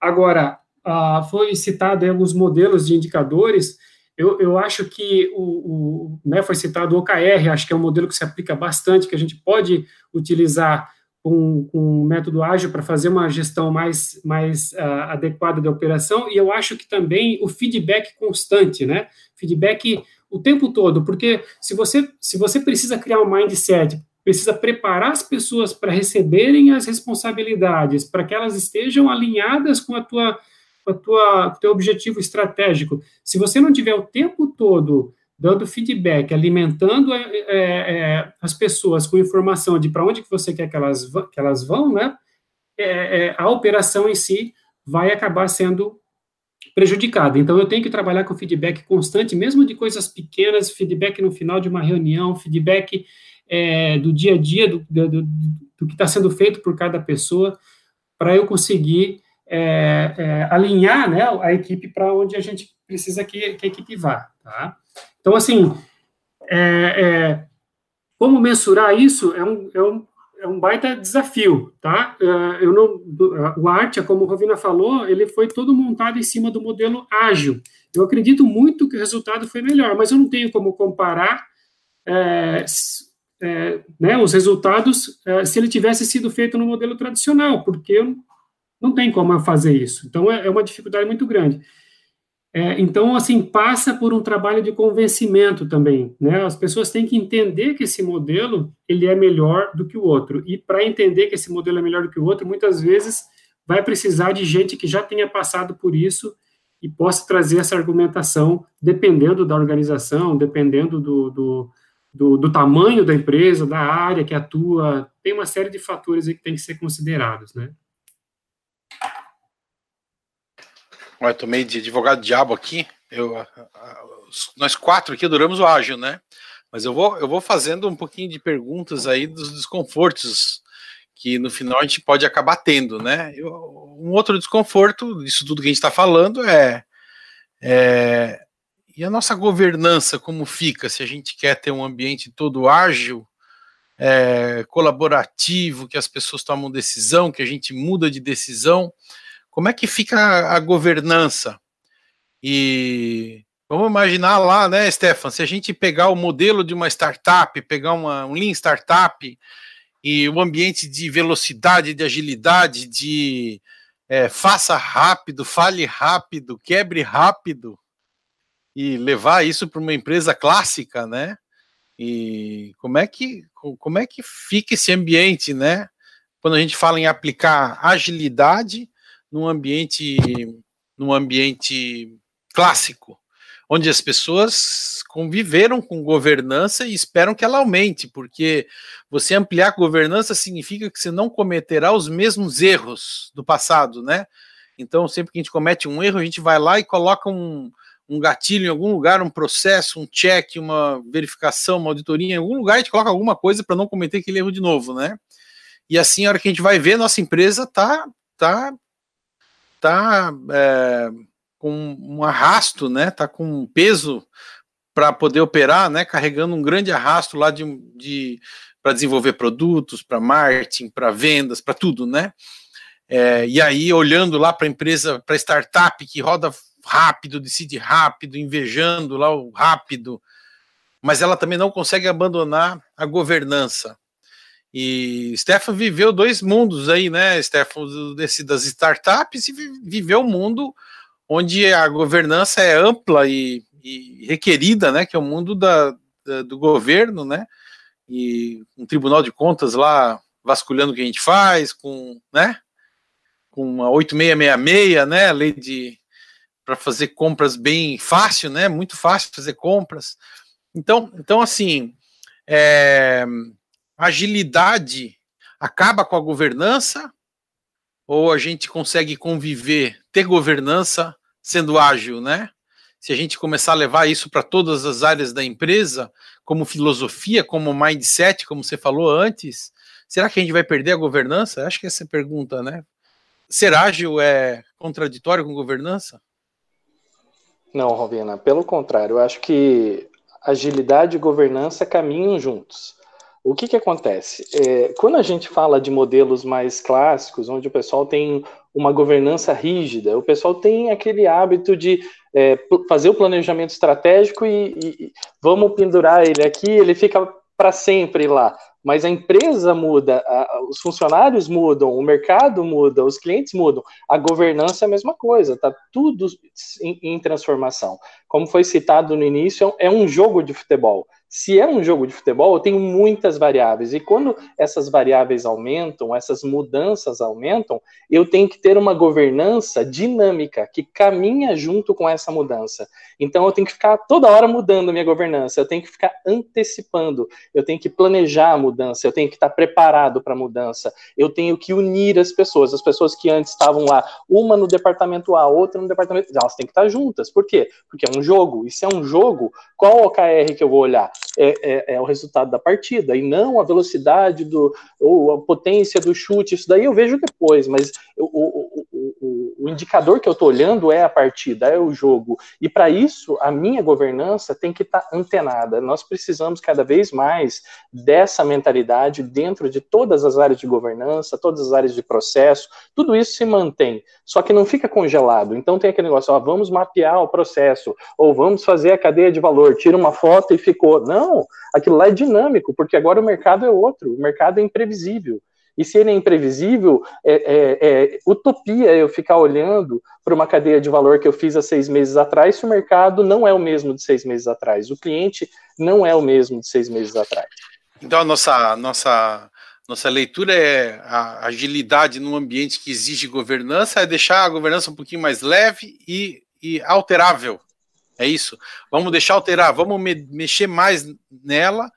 S4: Agora, uh, foi citado aí alguns modelos de indicadores, eu, eu acho que o, o né, foi citado o OKR, acho que é um modelo que se aplica bastante, que a gente pode utilizar com, com um método ágil para fazer uma gestão mais, mais uh, adequada da operação, e eu acho que também o feedback constante, né? Feedback o tempo todo, porque se você, se você precisa criar um mindset, precisa preparar as pessoas para receberem as responsabilidades, para que elas estejam alinhadas com a tua, com a tua, o teu objetivo estratégico. Se você não tiver o tempo todo dando feedback, alimentando é, é, é, as pessoas com informação de para onde que você quer que elas, que elas vão, né? É, é, a operação em si vai acabar sendo prejudicada. Então, eu tenho que trabalhar com feedback constante, mesmo de coisas pequenas, feedback no final de uma reunião, feedback é, do dia a dia, do, do, do, que está sendo feito por cada pessoa, para eu conseguir alinhar né, a equipe para onde a gente precisa que, que a equipe vá, tá? Então, assim, é, é, como mensurar isso é um, é um, é um baita desafio, tá? É, eu não, o Artia, como o Rovina falou, ele foi todo montado em cima do modelo ágil. Eu acredito muito que o resultado foi melhor, mas eu não tenho como comparar é, é, né, os resultados é, se ele tivesse sido feito no modelo tradicional, porque não tem como eu fazer isso. Então, é, é uma dificuldade muito grande. É, então, assim, passa por um trabalho de convencimento também, né? As pessoas têm que entender que esse modelo, ele é melhor do que o outro. E para entender que esse modelo é melhor do que o outro, muitas vezes vai precisar de gente que já tenha passado por isso e possa trazer essa argumentação, dependendo da organização, dependendo do, do, do, do tamanho da empresa, da área que atua, tem uma série de fatores aí que tem que ser considerados, né?
S2: Eu tomei de advogado diabo aqui. Eu, nós quatro aqui adoramos o ágil, né? Mas eu vou, eu vou fazendo um pouquinho de perguntas aí dos desconfortos que no final a gente pode acabar tendo, né? Eu, um outro desconforto disso tudo que a gente está falando é, é e a nossa governança como fica se a gente quer ter um ambiente todo ágil, é, colaborativo, que as pessoas tomam decisão, que a gente muda de decisão. Como é que fica a, a governança? E vamos imaginar lá, né, Stefan, se a gente pegar o modelo de uma startup, pegar uma, um Lean Startup e o ambiente de velocidade, de agilidade, de é, faça rápido, fale rápido, quebre rápido e levar isso para uma empresa clássica, né? E como é que como é que fica esse ambiente, né? Quando a gente fala em aplicar agilidade num ambiente, num ambiente clássico, onde as pessoas conviveram com governança e esperam que ela aumente, porque você ampliar a governança significa que você não cometerá os mesmos erros do passado, né? Então, sempre que a gente comete um erro, a gente vai lá e coloca um, um gatilho em algum lugar, um processo, um check, uma verificação, uma auditoria, em algum lugar a gente coloca alguma coisa para não cometer aquele erro de novo, né? e assim, a hora que a gente vai ver, nossa empresa tá, tá, tá é, com um arrasto, né? Tá com um peso para poder operar, né? Carregando um grande arrasto lá de, de para desenvolver produtos, para marketing, para vendas, para tudo, né? É, e aí, olhando lá para a empresa, para startup que roda rápido, decide rápido, invejando lá o rápido, mas ela também não consegue abandonar a governança. E Stefan viveu dois mundos aí, né, Stefan, desse, das startups e viveu um mundo onde a governança é ampla e, e requerida, né, que é o mundo da, da, do governo, né, e um tribunal de contas lá vasculhando o que a gente faz, com, né, com a 8666, né, a lei de para fazer compras bem fácil, né, muito fácil fazer compras. Então, então assim, é, agilidade acaba com a governança ou a gente consegue conviver, ter governança sendo ágil, né? Se a gente começar a levar isso para todas as áreas da empresa, como filosofia, como mindset, como você falou antes, será que a gente vai perder a governança? Acho que essa é a pergunta, né? Ser ágil é contraditório com governança?
S5: Não, Rovina, pelo contrário, eu acho que agilidade e governança caminham juntos. O que, que acontece? É, quando a gente fala de modelos mais clássicos, onde o pessoal tem uma governança rígida, o pessoal tem aquele hábito de é, fazer o planejamento estratégico e, e, vamos pendurar ele aqui, ele fica para sempre lá. Mas a empresa muda, a, os funcionários mudam, o mercado muda, os clientes mudam, a governança é a mesma coisa, está tudo em, em transformação. Como foi citado no início, é um jogo de futebol se é um jogo de futebol, eu tenho muitas variáveis. E quando essas variáveis aumentam, essas mudanças aumentam, eu tenho que ter uma governança dinâmica que caminha junto com essa mudança. Então eu tenho que ficar toda hora mudando a minha governança, eu tenho que ficar antecipando, eu tenho que planejar a mudança, eu tenho que estar preparado para a mudança, eu tenho que unir as pessoas, as pessoas que antes estavam lá, uma no departamento A, outra no departamento, elas têm que estar juntas. Por quê? Porque é um jogo. E se é um jogo, qual OKR que eu vou olhar? É, é, é, o resultado da partida, e não a velocidade do, ou a potência do chute, isso daí eu vejo depois, mas o, o, o, indicador que eu estou olhando é a partida, é o jogo, e para isso a minha governança tem que estar tá antenada, nós precisamos cada vez mais dessa mentalidade dentro de todas as áreas de governança, todas as áreas de processo, tudo isso se mantém, só que não fica congelado, então tem aquele negócio, ó, vamos mapear o processo, ou vamos fazer a cadeia de valor, tira uma foto e ficou, não, aquilo lá é dinâmico, porque agora o mercado é outro, o mercado é imprevisível. E se ele é imprevisível, é, é, é utopia eu ficar olhando para uma cadeia de valor que eu fiz há seis meses atrás, se o mercado não é o mesmo de seis meses atrás, o cliente não é o mesmo de seis meses atrás.
S2: Então a nossa, nossa, nossa leitura é a agilidade num ambiente que exige governança, é deixar a governança um pouquinho mais leve e, e alterável. É isso. Vamos deixar alterar, vamos me mexer mais nela,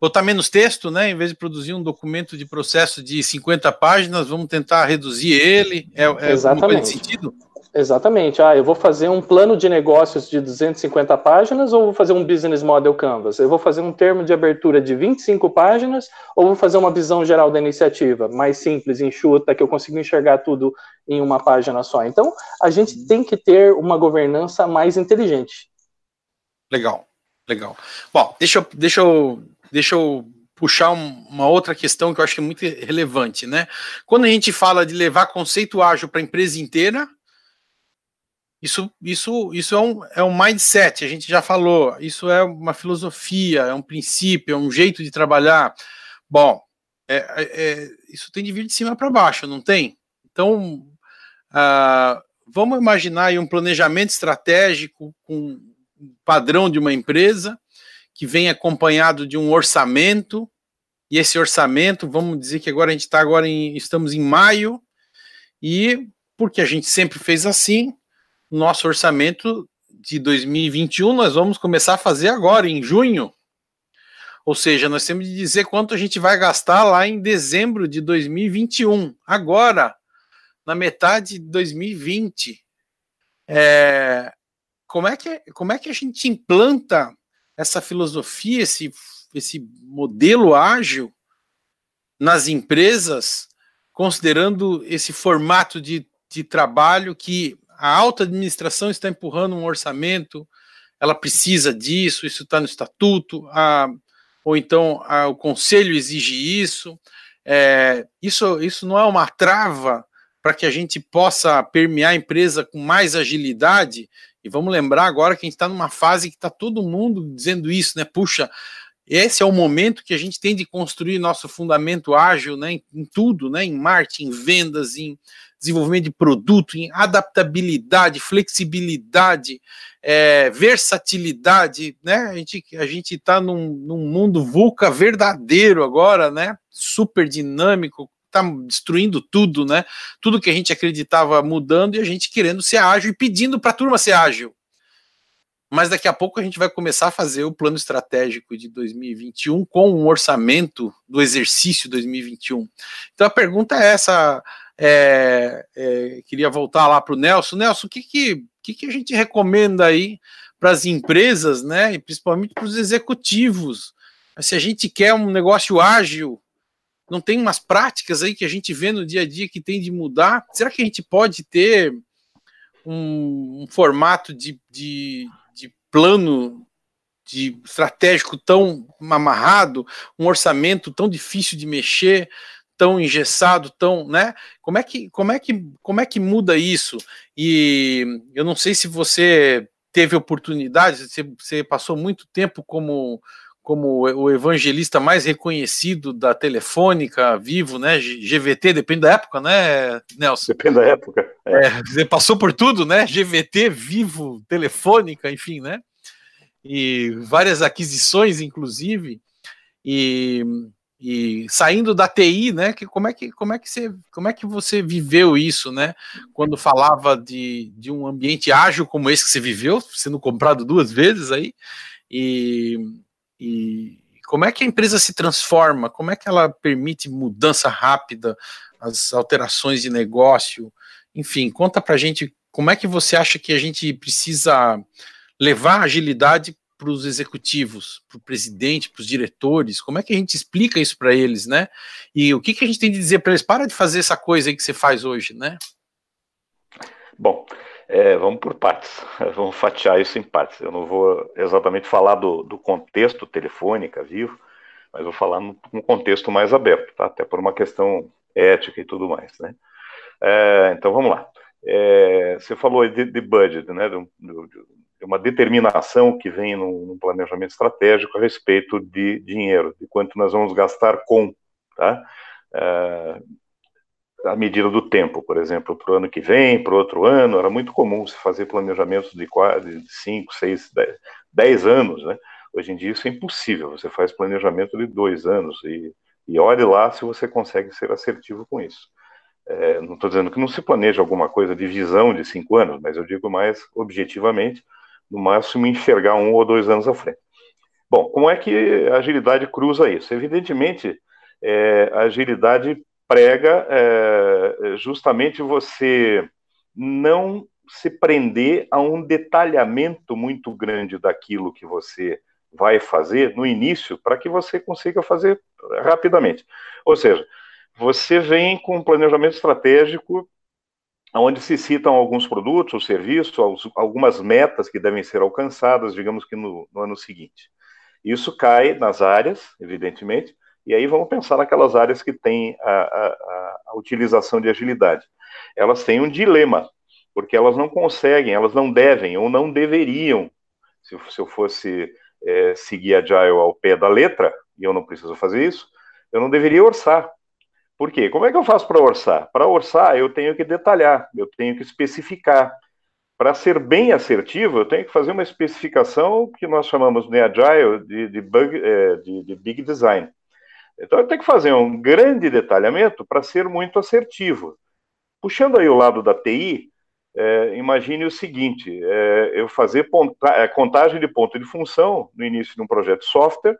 S2: botar menos texto, né? Em vez de produzir um documento de processo de 50 páginas, vamos tentar reduzir ele. É, é
S5: Exatamente. sentido? Exatamente. Ah, eu vou fazer um plano de negócios de 250 páginas ou vou fazer um business model canvas? Eu vou fazer um termo de abertura de 25 páginas ou vou fazer uma visão geral da iniciativa, mais simples, enxuta, que eu consigo enxergar tudo em uma página só. Então, a gente tem que ter uma governança mais inteligente.
S2: Legal, legal. Bom, deixa eu, deixa eu, deixa eu puxar uma outra questão que eu acho que é muito relevante, né? Quando a gente fala de levar conceito ágil para a empresa inteira, isso, isso, isso é, um, é um mindset, a gente já falou. Isso é uma filosofia, é um princípio, é um jeito de trabalhar. Bom, é, é, é isso tem de vir de cima para baixo, não tem? Então, uh, vamos imaginar um planejamento estratégico com um padrão de uma empresa que vem acompanhado de um orçamento. E esse orçamento, vamos dizer que agora a gente está agora em, estamos em maio e porque a gente sempre fez assim, nosso orçamento de 2021 nós vamos começar a fazer agora, em junho. Ou seja, nós temos de dizer quanto a gente vai gastar lá em dezembro de 2021. Agora, na metade de 2020. É, como, é que, como é que a gente implanta essa filosofia, esse, esse modelo ágil nas empresas, considerando esse formato de, de trabalho que a alta administração está empurrando um orçamento, ela precisa disso, isso está no estatuto, a, ou então a, o conselho exige isso. É, isso. Isso não é uma trava para que a gente possa permear a empresa com mais agilidade. E vamos lembrar agora que a gente está numa fase que está todo mundo dizendo isso, né? Puxa, esse é o momento que a gente tem de construir nosso fundamento ágil, né? Em, tudo, né? Em marketing, em vendas, em desenvolvimento de produto, em adaptabilidade, flexibilidade, é, versatilidade, né? A gente a está num, num mundo VUCA verdadeiro agora, né? Super dinâmico, está destruindo tudo, né? Tudo que a gente acreditava mudando e a gente querendo ser ágil e pedindo para a turma ser ágil. Mas daqui a pouco a gente vai começar a fazer o plano estratégico de 2021 com um orçamento do exercício 2021. Então a pergunta é essa: é, é, queria voltar lá para o Nelson. Nelson, o que, que, que, que a gente recomenda aí para as empresas, né, e principalmente para os executivos? Se a gente quer um negócio ágil, não tem umas práticas aí que a gente vê no dia a dia que tem de mudar? Será que a gente pode ter um, um formato de, de, de plano de estratégico tão amarrado, um orçamento tão difícil de mexer? tão engessado, tão, né? Como é que como é que como é que muda isso? E eu não sei se você teve oportunidade, você, você passou muito tempo como como o evangelista mais reconhecido da telefônica, vivo, né? GVT, depende da época, né, Nelson?
S3: Depende da época.
S2: É. É, você passou por tudo, né? GVT, vivo, telefônica, enfim, né? E várias aquisições, inclusive. E e saindo da TI, né? Que, como, é que, como, é que você, como é que você viveu isso, né? Quando falava de, de um ambiente ágil como esse que você viveu, sendo comprado duas vezes aí, e, e como é que a empresa se transforma? Como é que ela permite mudança rápida, as alterações de negócio? Enfim, conta pra gente como é que você acha que a gente precisa levar agilidade para os executivos, para o presidente, para os diretores? Como é que a gente explica isso para eles, né? E o que, que a gente tem de dizer para eles? Para de fazer essa coisa aí que você faz hoje, né?
S3: Bom, é, vamos por partes, vamos fatiar isso em partes. Eu não vou exatamente falar do, do contexto telefônica vivo, mas vou falar num, num contexto mais aberto, tá? até por uma questão ética e tudo mais. Né? É, então vamos lá. É, você falou de, de budget, né? Do, do, uma determinação que vem no, planejamento estratégico a respeito de dinheiro, de quanto nós vamos gastar com, tá? É, a medida do tempo, por exemplo, para o ano que vem, para o outro ano, era muito comum se fazer planejamentos de 5, 6, 10 anos, né? Hoje em dia isso é impossível, você faz planejamento de dois anos e, e olhe lá se você consegue ser assertivo com isso. É, não estou dizendo que não se planeja alguma coisa de visão de cinco anos, mas eu digo mais objetivamente, no máximo enxergar um ou dois anos à frente. Bom, como é que a agilidade cruza isso? Evidentemente, é, a agilidade prega é, justamente você não se prender a um detalhamento muito grande daquilo que você vai fazer no início para que você consiga fazer rapidamente. Ou seja, você vem com um planejamento estratégico onde se citam alguns produtos ou serviços, algumas metas que devem ser alcançadas, digamos que no, no, ano seguinte. Isso cai nas áreas, evidentemente, e aí vamos pensar naquelas áreas que têm a, a, a utilização de agilidade. Elas têm um dilema, porque elas não conseguem, elas não devem ou não deveriam, se, se eu fosse é, seguir a Agile ao pé da letra, e eu não preciso fazer isso, eu não deveria orçar, por quê? Como é que eu faço para orçar? Para orçar, eu tenho que detalhar, eu tenho que especificar. Para ser bem assertivo, eu tenho que fazer uma especificação que nós chamamos no Agile de, de, bug, é, de, de Big Design. Então, eu tenho que fazer um grande detalhamento para ser muito assertivo. Puxando aí o lado da TI, é, imagine o seguinte: é, eu fazer ponta, é, contagem de ponto de função no início de um projeto software,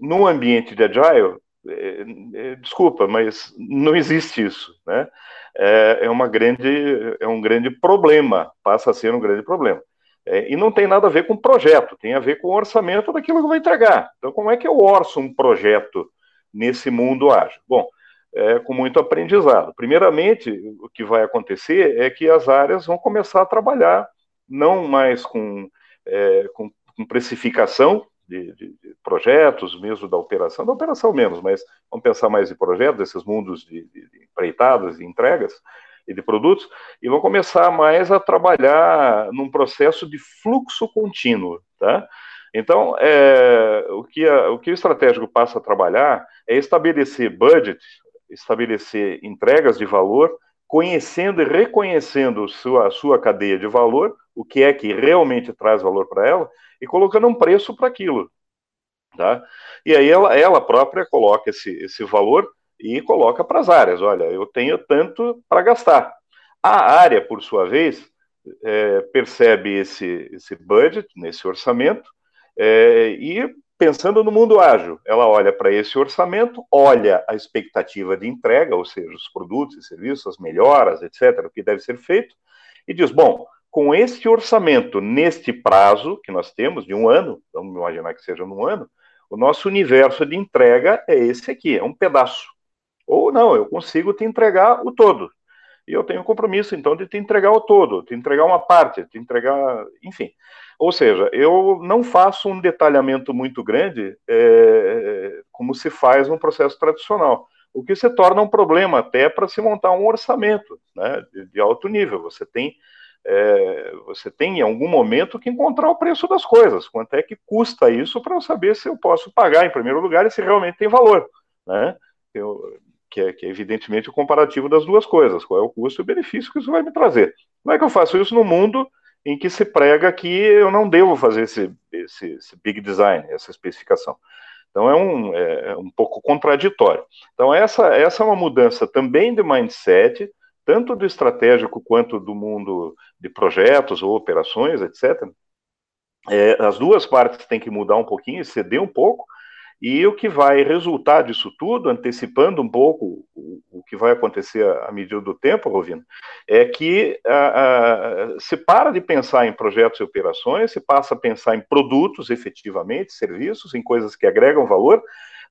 S3: num ambiente de Agile, é, é, desculpa, mas não existe isso, né? É, é, uma grande, é um grande problema, passa a ser um grande problema. E não tem nada a ver com projeto, tem a ver com o orçamento daquilo que vai entregar. Então, como é que eu orço um projeto nesse mundo ágil? Bom, é, com muito aprendizado. Primeiramente, o que vai acontecer é que as áreas vão começar a trabalhar não mais com, é, com, com precificação de, de, de, projetos, mesmo da operação, da operação menos, mas vamos pensar mais em projetos, esses mundos de, de, de empreitadas e entregas e de produtos, e vão começar mais a trabalhar num processo de fluxo contínuo, tá? Então, é, o, que a, o que o estratégico passa a trabalhar é estabelecer budget, estabelecer entregas de valor, conhecendo e reconhecendo sua, a sua cadeia de valor, o que é que realmente traz valor para ela, e colocando um preço para aquilo. Tá? E aí ela, ela própria coloca esse, esse valor e coloca para as áreas. Olha, eu tenho tanto para gastar. A área, por sua vez, é, percebe esse, esse budget, nesse orçamento, é, e pensando no mundo ágil, ela olha para esse orçamento, olha a expectativa de entrega, ou seja, os produtos e serviços, as melhoras, etc., o que deve ser feito, e diz: bom, com este orçamento, neste prazo que nós temos, de um ano, vamos imaginar que seja num ano, o nosso universo de entrega é esse aqui, é um pedaço. Ou não, eu consigo te entregar o todo. E eu tenho um compromisso, então, de te entregar o todo, te entregar uma parte, te entregar, enfim. Ou seja, eu não faço um detalhamento muito grande é, como se faz no processo tradicional, o que se torna um problema até para se montar um orçamento né, de, de alto nível. Você tem é, você tem em algum momento que encontrar o preço das coisas, quanto é que custa isso para eu saber se eu posso pagar em primeiro lugar e se realmente tem valor, né? Eu, que, é, que é evidentemente o comparativo das duas coisas, qual é o custo e o benefício que isso vai me trazer. Como é que eu faço isso no mundo em que se prega que eu não devo fazer esse, esse, esse big design, essa especificação? Então é um, é, é um pouco contraditório. Então essa, essa é uma mudança também de mindset, tanto do estratégico quanto do mundo de projetos ou operações, etc. É, as duas partes têm que mudar um pouquinho, ceder um pouco, e o que vai resultar disso tudo, antecipando um pouco o, que vai acontecer à medida do tempo, Rovino, é que a, a, se para de pensar em projetos e operações, se passa a pensar em produtos efetivamente, serviços, em coisas que agregam valor,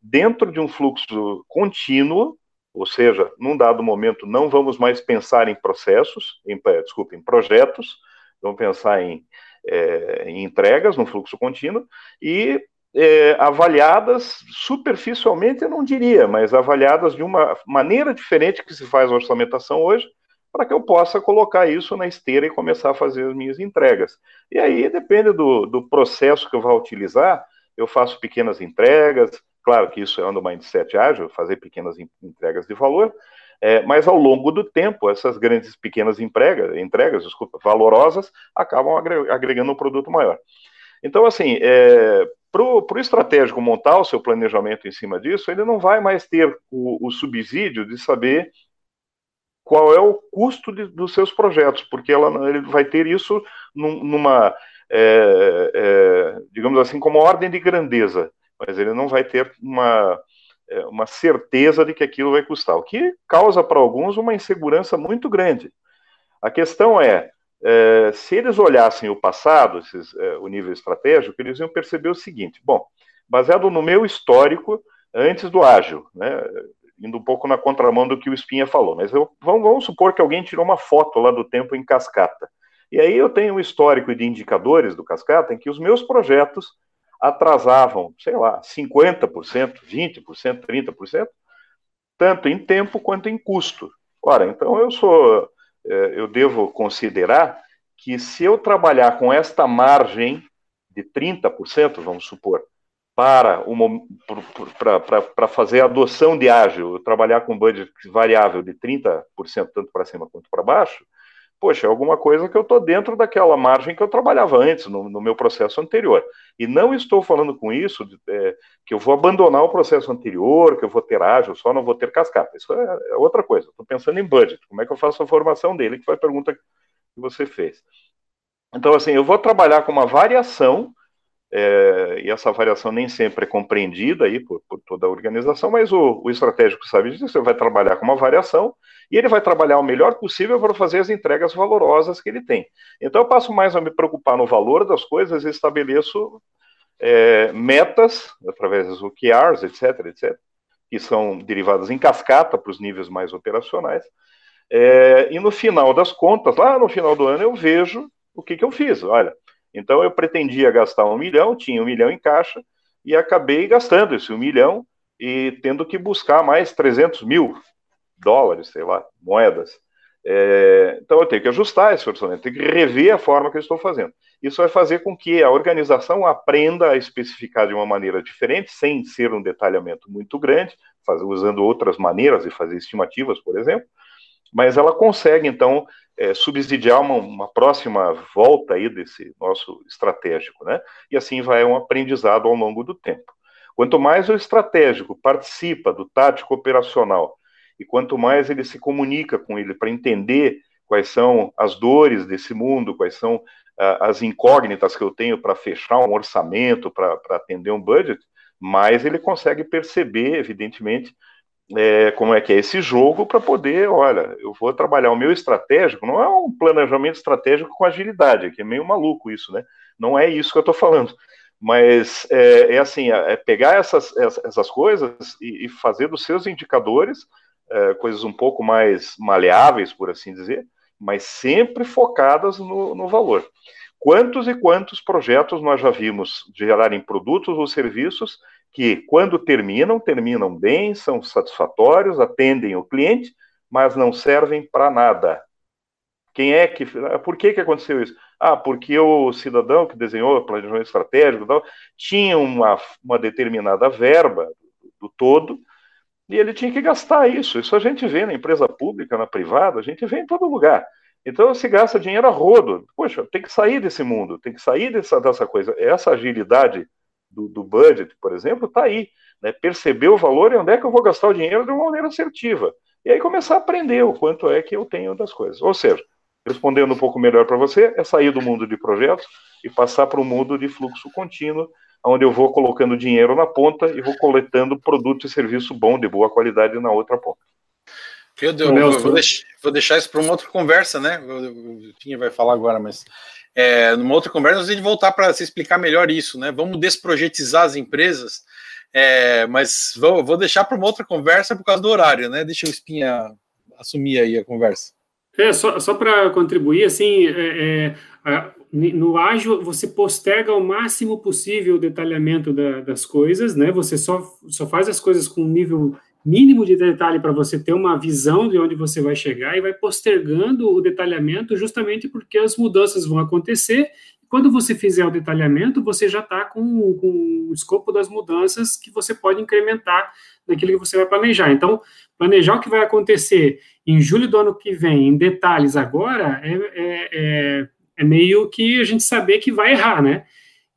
S3: dentro de um fluxo contínuo ou seja, num dado momento não vamos mais pensar em processos, em, eh, desculpa, em projetos, vamos pensar em, é, em entregas, no fluxo contínuo, e é, avaliadas superficialmente, eu não diria, mas avaliadas de uma maneira diferente que se faz a orçamentação hoje, para que eu possa colocar isso na esteira e começar a fazer as minhas entregas. E aí depende do, do processo que eu vou utilizar, eu faço pequenas entregas, Claro que isso é um mindset ágil, fazer pequenas entregas de valor, é, mas ao longo do tempo, essas grandes pequenas entregas, entregas desculpa, valorosas, acabam agregando um produto maior. Então, assim, é, para o estratégico montar o seu planejamento em cima disso, ele não vai mais ter o, o subsídio de saber qual é o custo de, dos seus projetos, porque ela, ele vai ter isso num, numa, é, é, digamos assim, como ordem de grandeza mas ele não vai ter uma, é, uma certeza de que aquilo vai custar, o que causa para alguns uma insegurança muito grande. A questão é, é se eles olhassem o passado, esses, é, o nível estratégico, eles iam perceber o seguinte: bom, baseado no meu histórico antes do ágil, né, indo um pouco na contramão do que o Espinha falou, mas eu, vamos, vamos supor que alguém tirou uma foto lá do tempo em cascata. E aí eu tenho um histórico de indicadores do cascata em que os meus projetos atrasavam, sei lá, 50%, 20%, 30%, tanto em tempo quanto em custo. Ora, então eu sou, eu devo considerar que se eu trabalhar com esta margem de 30%, vamos supor, para, para fazer a adoção de ágil, trabalhar com budget variável de 30%, tanto para cima quanto para baixo, poxa, é alguma coisa que eu estou dentro daquela margem que eu trabalhava antes, no, no, meu processo anterior. E não estou falando com isso de, é, que eu vou abandonar o processo anterior, que eu vou ter ágil, só não vou ter cascata. Isso é, é outra coisa. Estou pensando em budget. Como é que eu faço a formação dele? Que foi a pergunta que você fez. Então, assim, eu vou trabalhar com uma variação é, e essa variação nem sempre é compreendida aí por, por toda a organização, mas o, o, estratégico sabe disso, ele vai trabalhar com uma variação e ele vai trabalhar o melhor possível para fazer as entregas valorosas que ele tem. Então eu passo mais a me preocupar no valor das coisas e estabeleço é, metas, através dos OKRs, etc, etc, que são derivadas em cascata para os níveis mais operacionais. É, e no final das contas, lá no final do ano, eu vejo o que, que eu fiz. Olha, então eu pretendia gastar um milhão, tinha um milhão em caixa, e acabei gastando esse um milhão e tendo que buscar mais 300 mil dólares, sei lá, moedas. É, então eu tenho que ajustar esse orçamento, tenho que rever a forma que eu estou fazendo. Isso vai fazer com que a organização aprenda a especificar de uma maneira diferente, sem ser um detalhamento muito grande, faz, usando outras maneiras de fazer estimativas, por exemplo, mas ela consegue, então, é, subsidiar uma, uma, próxima volta aí desse nosso estratégico, né? E assim vai um aprendizado ao longo do tempo. Quanto mais o estratégico participa do tático operacional e quanto mais ele se comunica com ele para entender quais são as dores desse mundo, quais são uh, as incógnitas que eu tenho para fechar um orçamento, para atender um budget, mais ele consegue perceber, evidentemente, é, como é que é esse jogo para poder, olha, eu vou trabalhar o meu estratégico, não é um planejamento estratégico com agilidade, que é meio maluco isso, né? Não é isso que eu estou falando. Mas é, é assim, é, é pegar essas, essas coisas e, e fazer dos seus indicadores é, coisas um pouco mais maleáveis, por assim dizer, mas sempre focadas no, no valor. Quantos e quantos projetos nós já vimos gerarem produtos ou serviços que, quando terminam, terminam bem, são satisfatórios, atendem o cliente, mas não servem para nada. Quem é que. Por que, que aconteceu isso? Ah, porque o cidadão que desenhou o planejamento estratégico tal, tinha uma, uma determinada verba do todo e ele tinha que gastar isso. Isso a gente vê na empresa pública, na privada, a gente vê em todo lugar. Então se gasta dinheiro a rodo. Poxa, tem que sair desse mundo, tem que sair dessa, dessa coisa. Essa agilidade do, do budget, por exemplo, está aí. Né? Perceber o valor e onde é que eu vou gastar o dinheiro de uma maneira assertiva. E aí começar a aprender o quanto é que eu tenho das coisas. Ou seja, respondendo um pouco melhor para você, é sair do mundo de projetos e passar para o mundo de fluxo contínuo, onde eu vou colocando dinheiro na ponta e vou coletando produto e serviço bom, de boa qualidade, na outra ponta.
S2: Eu, eu, eu vou, deixar, vou, deixar, isso para uma outra conversa, né? O Tinha vai falar agora, mas é, numa outra conversa, a gente voltar para se explicar melhor isso, né? Vamos desprojetizar as empresas, é, mas vou, vou deixar para uma outra conversa por causa do horário, né? Deixa o Espinha assumir aí a conversa.
S4: É, só, só para contribuir, assim, é, é, no ágil você posterga o máximo possível o detalhamento da, das coisas, né? Você só, só faz as coisas com um nível mínimo de detalhe para você ter uma visão de onde você vai chegar e vai postergando o detalhamento justamente porque as mudanças vão acontecer. Quando você fizer o detalhamento, você já está com, com o escopo das mudanças que você pode incrementar naquilo que você vai planejar. Então, planejar o que vai acontecer em julho do ano que vem, em detalhes agora, é, é, é, é meio que a gente saber que vai errar, né?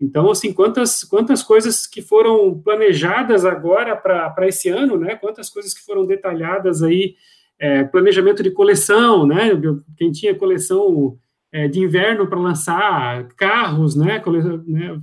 S4: Então, assim, quantas, quantas coisas que foram planejadas agora para esse ano, né? Quantas coisas que foram detalhadas aí, é, planejamento de coleção, né? Quem tinha coleção é, de inverno para lançar carros, né? Cole, né?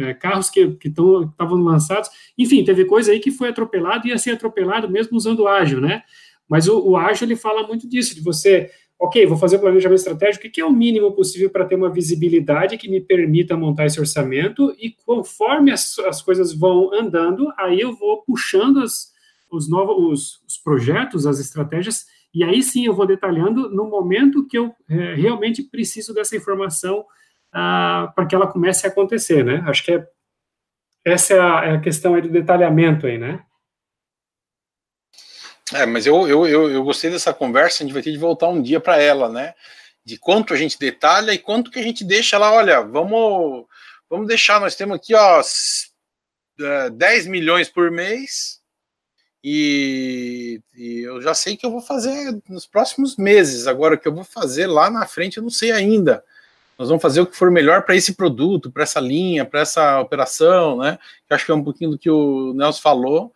S4: É, carros que estavam lançados, enfim, teve coisa aí que foi atropelado e ia ser atropelado mesmo usando ágil, né? Mas o, o ágil ele fala muito disso, de você ok, vou fazer o planejamento estratégico, o que é o mínimo possível para ter uma visibilidade que me permita montar esse orçamento, e conforme as, as coisas vão andando, aí eu vou puxando as, os novos os, os, projetos, as estratégias, e aí sim eu vou detalhando no momento que eu é, realmente preciso dessa informação ah, para que ela comece a acontecer, né? Acho que é, essa é a, é a questão aí do detalhamento aí, né?
S2: É, mas eu, eu, eu, eu, gostei dessa conversa, a gente vai ter de voltar um dia para ela, né? De quanto a gente detalha e quanto que a gente deixa lá, olha, vamos, vamos deixar, nós temos aqui, ó, 10 é, milhões por mês e, e, eu já sei que eu vou fazer nos próximos meses. Agora, o que eu vou fazer lá na frente, eu não sei ainda. Nós vamos fazer o que for melhor para esse produto, para essa linha, para essa operação, né? Eu acho que é um pouquinho do que o Nelson falou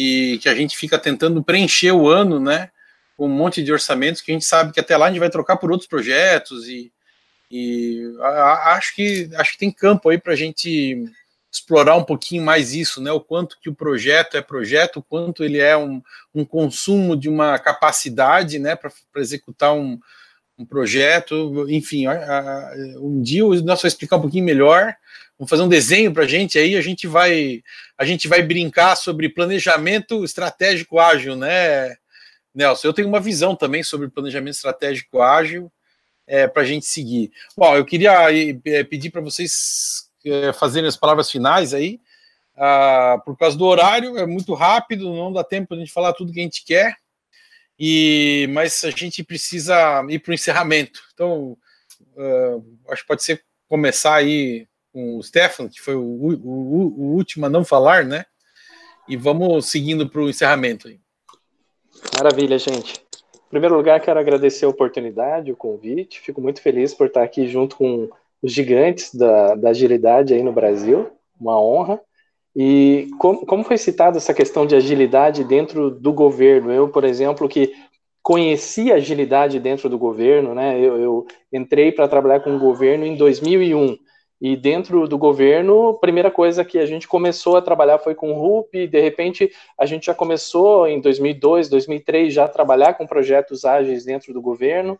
S2: e que a gente fica tentando preencher o ano, né? Com um monte de orçamentos que a gente sabe que até lá a gente vai trocar por outros projetos e, e a, acho que acho que tem campo aí para a gente explorar um pouquinho mais isso, né? O quanto que o projeto é projeto, o quanto ele é um, um consumo de uma capacidade, né? Para executar um, um projeto, enfim, a, a, um dia nosso vai explicar um pouquinho melhor, vamos fazer um desenho para a gente aí, a gente vai a gente vai brincar sobre planejamento estratégico ágil, né, Nelson? Eu tenho uma visão também sobre planejamento estratégico ágil é, para a gente seguir. Bom, eu queria é, pedir para vocês fazerem as palavras finais aí. Ah, por causa do horário, é muito rápido, não dá tempo para a gente falar tudo que a gente quer. E, mas a gente precisa ir para o encerramento. Então, uh, acho que pode ser começar aí com o Stefano, que foi o, o, o último a não falar, né? E vamos seguindo para o encerramento aí.
S5: Maravilha, gente. Em primeiro lugar, quero agradecer a oportunidade, o convite. Fico muito feliz por estar aqui junto com os gigantes da, da agilidade aí no Brasil. Uma honra. E como, como foi citada essa questão de agilidade dentro do governo? Eu, por exemplo, que conheci agilidade dentro do governo, né? Eu, eu entrei para trabalhar com o governo em 2001 e dentro do governo, a primeira coisa que a gente começou a trabalhar foi com o RUP, e de repente a gente já começou em 2002, 2003 já a trabalhar com projetos ágeis dentro do governo.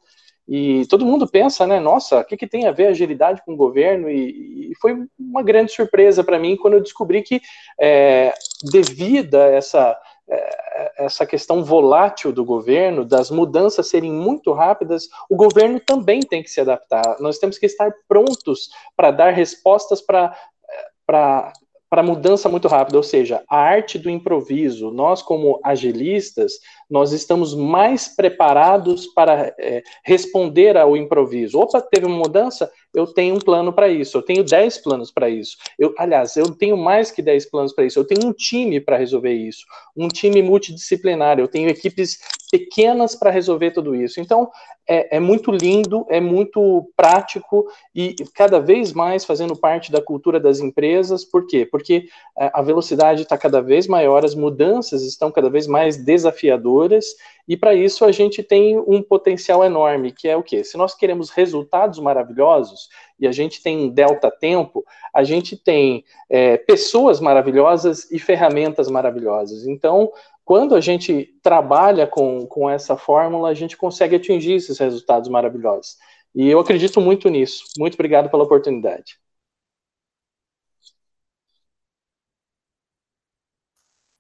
S5: E todo mundo pensa, né? Nossa, o que, que tem a ver agilidade com o governo? E, e foi uma grande surpresa para mim quando eu descobri que, é, devido a essa, essa questão volátil do governo, das mudanças serem muito rápidas, o governo também tem que se adaptar. Nós temos que estar prontos para dar respostas para para mudança muito rápida, ou seja, a arte do improviso. Nós, como agilistas, nós estamos mais preparados para é, responder ao improviso. Opa, teve uma mudança? Eu tenho um plano para isso, eu tenho 10 planos para isso. Eu, aliás, eu tenho mais que 10 planos para isso, eu tenho um time para resolver isso, um time multidisciplinar, eu tenho equipes pequenas para resolver tudo isso. Então, é, é, muito lindo, é muito prático e cada vez mais fazendo parte da cultura das empresas. Por quê? Porque é, a velocidade está cada vez maior, as mudanças estão cada vez mais desafiadoras e para isso a gente tem um potencial enorme, que é o quê? Se nós queremos resultados maravilhosos e a gente tem delta tempo, a gente tem é, pessoas maravilhosas e ferramentas maravilhosas. Então, quando a gente trabalha com, com essa fórmula, a gente consegue atingir esses resultados maravilhosos. E eu acredito muito nisso. Muito obrigado pela oportunidade.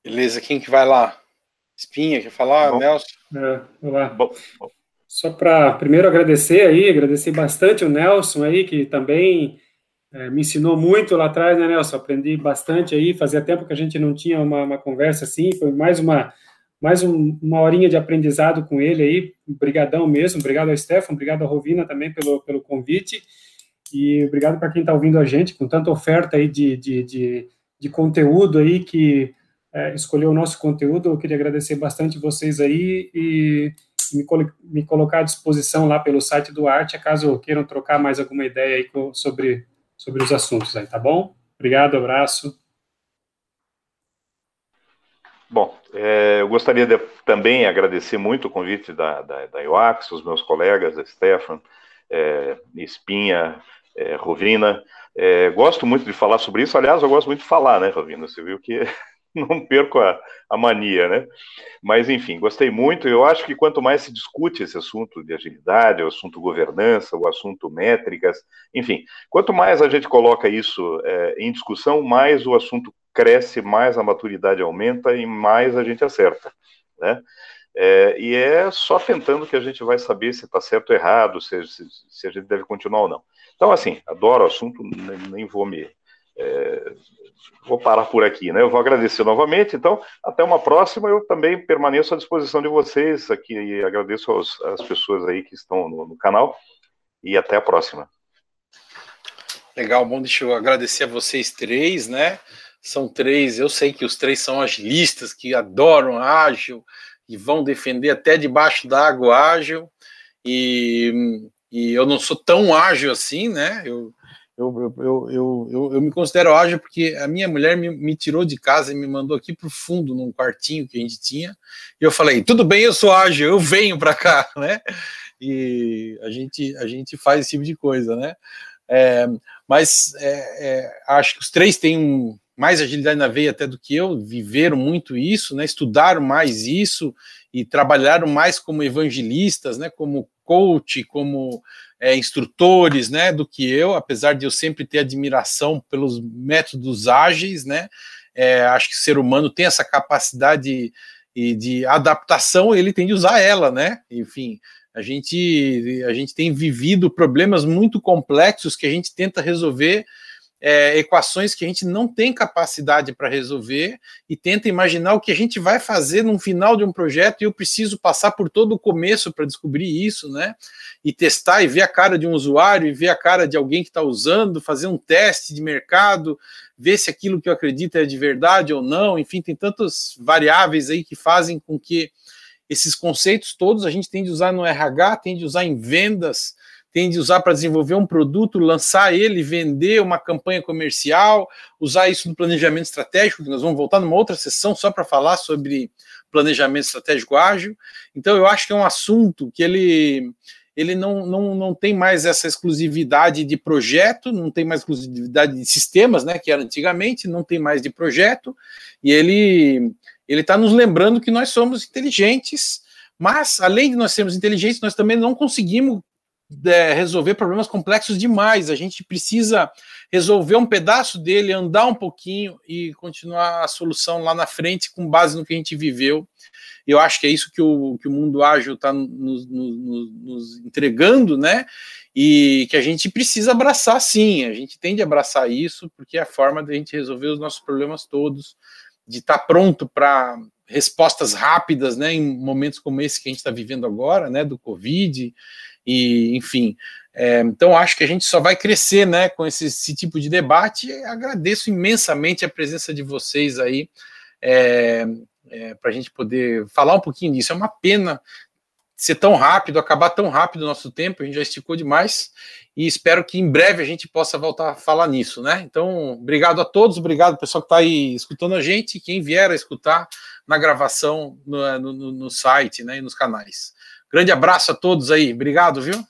S2: Beleza, quem que vai lá? Espinha, quer falar? Bom, Nelson?
S4: É, olá. Bom, bom. Só para primeiro agradecer aí, agradecer bastante o Nelson aí, que também é, me ensinou muito lá atrás, né, Nelson? Aprendi bastante aí. Fazia tempo que a gente não tinha uma, uma conversa assim. Foi mais uma mais um, uma horinha de aprendizado com ele aí. Obrigadão mesmo. Obrigado ao Stefan, obrigado à Rovina também pelo, pelo convite. E obrigado para quem está ouvindo a gente, com tanta oferta aí de, de, de, de conteúdo aí que é, escolheu o nosso conteúdo. Eu queria agradecer bastante vocês aí e me, me colocar à disposição lá pelo site do Arte, caso queiram trocar mais alguma ideia aí sobre sobre os assuntos aí, tá bom? Obrigado, abraço.
S3: Bom, é, eu gostaria de também agradecer muito o convite da, da, da IOAX, os meus colegas, a Stefan, é, Espinha, é, Rovina. É, gosto muito de falar sobre isso, aliás, eu gosto muito de falar, né, Rovina? Você viu que não perco a, a, mania, né? Mas, enfim, gostei muito. Eu acho que quanto mais se discute esse assunto de agilidade, o assunto governança, o assunto métricas, enfim, quanto mais a gente coloca isso é, em discussão, mais o assunto cresce, mais a maturidade aumenta e mais a gente acerta, né? É, e é só tentando que a gente vai saber se está certo ou errado, se, se, se, a gente deve continuar ou não. Então, assim, adoro o assunto, nem, nem vou me é, vou parar por aqui, né? Eu vou agradecer novamente, então, até uma próxima. Eu também permaneço à disposição de vocês aqui e agradeço aos, às pessoas aí que estão no, no, canal e até a próxima.
S2: Legal, bom, deixa eu agradecer a vocês três, né? São três, eu sei que os três são agilistas, que adoram ágil e vão defender até debaixo da água ágil. E, e eu não sou tão ágil assim, né? Eu, eu, eu, eu, eu, eu me considero ágil porque a minha mulher me, me tirou de casa e me mandou aqui para o fundo, num quartinho que a gente tinha. E eu falei: tudo bem, eu sou ágil, eu venho para cá, né? E a gente, a gente faz esse tipo de coisa, né? É, mas é, é, acho que os três têm mais agilidade na veia até do que eu, viveram muito isso, né? Estudaram mais isso e trabalharam mais como evangelistas, né? Como coach, como é, instrutores, né, do que eu, apesar de eu sempre ter admiração pelos métodos ágeis, né, é, acho que o ser humano tem essa capacidade de, de adaptação, ele tem de usar ela, né, enfim, a gente, a gente tem vivido problemas muito complexos que a gente tenta resolver é, equações que a gente não tem capacidade para resolver e tenta imaginar o que a gente vai fazer no final de um projeto e eu preciso passar por todo o começo para descobrir isso, né? E testar e ver a cara de um usuário e ver a cara de alguém que está usando, fazer um teste de mercado, ver se aquilo que eu acredito é de verdade ou não. Enfim, tem tantas variáveis aí que fazem com que esses conceitos todos a gente tem de usar no RH, tem de usar em vendas, tem de usar para desenvolver um produto, lançar ele, vender uma campanha comercial, usar isso no planejamento estratégico, que nós vamos voltar numa outra sessão só para falar sobre planejamento estratégico ágil. Então, eu acho que é um assunto que ele, ele não, não, não tem mais essa exclusividade de projeto, não tem mais exclusividade de sistemas, né, que era antigamente, não tem mais de projeto, e ele ele está nos lembrando que nós somos inteligentes, mas além de nós sermos inteligentes, nós também não conseguimos é, resolver problemas complexos demais. A gente precisa resolver um pedaço dele, andar um pouquinho e continuar a solução lá na frente com base no que a gente viveu. Eu acho que é isso que o, que o mundo ágil está nos, nos, nos, entregando, né? E que a gente precisa abraçar sim. A gente tem de abraçar isso, porque é a forma de a gente resolver os nossos problemas todos, de estar tá pronto para respostas rápidas, né? Em momentos como esse que a gente está vivendo agora, né? Do Covid e enfim. É, então acho que a gente só vai crescer, né, com esse, esse tipo de debate. Agradeço imensamente a presença de vocês aí é, é, para a gente poder falar um pouquinho disso. É uma pena ser tão rápido, acabar tão rápido o nosso tempo, a gente já esticou demais e espero que em breve a gente possa voltar a falar nisso, né? Então, obrigado a todos, obrigado pessoal que está aí escutando a gente, quem vier a escutar na gravação no, no, no site né, e nos canais. Grande abraço a todos aí. Obrigado, viu?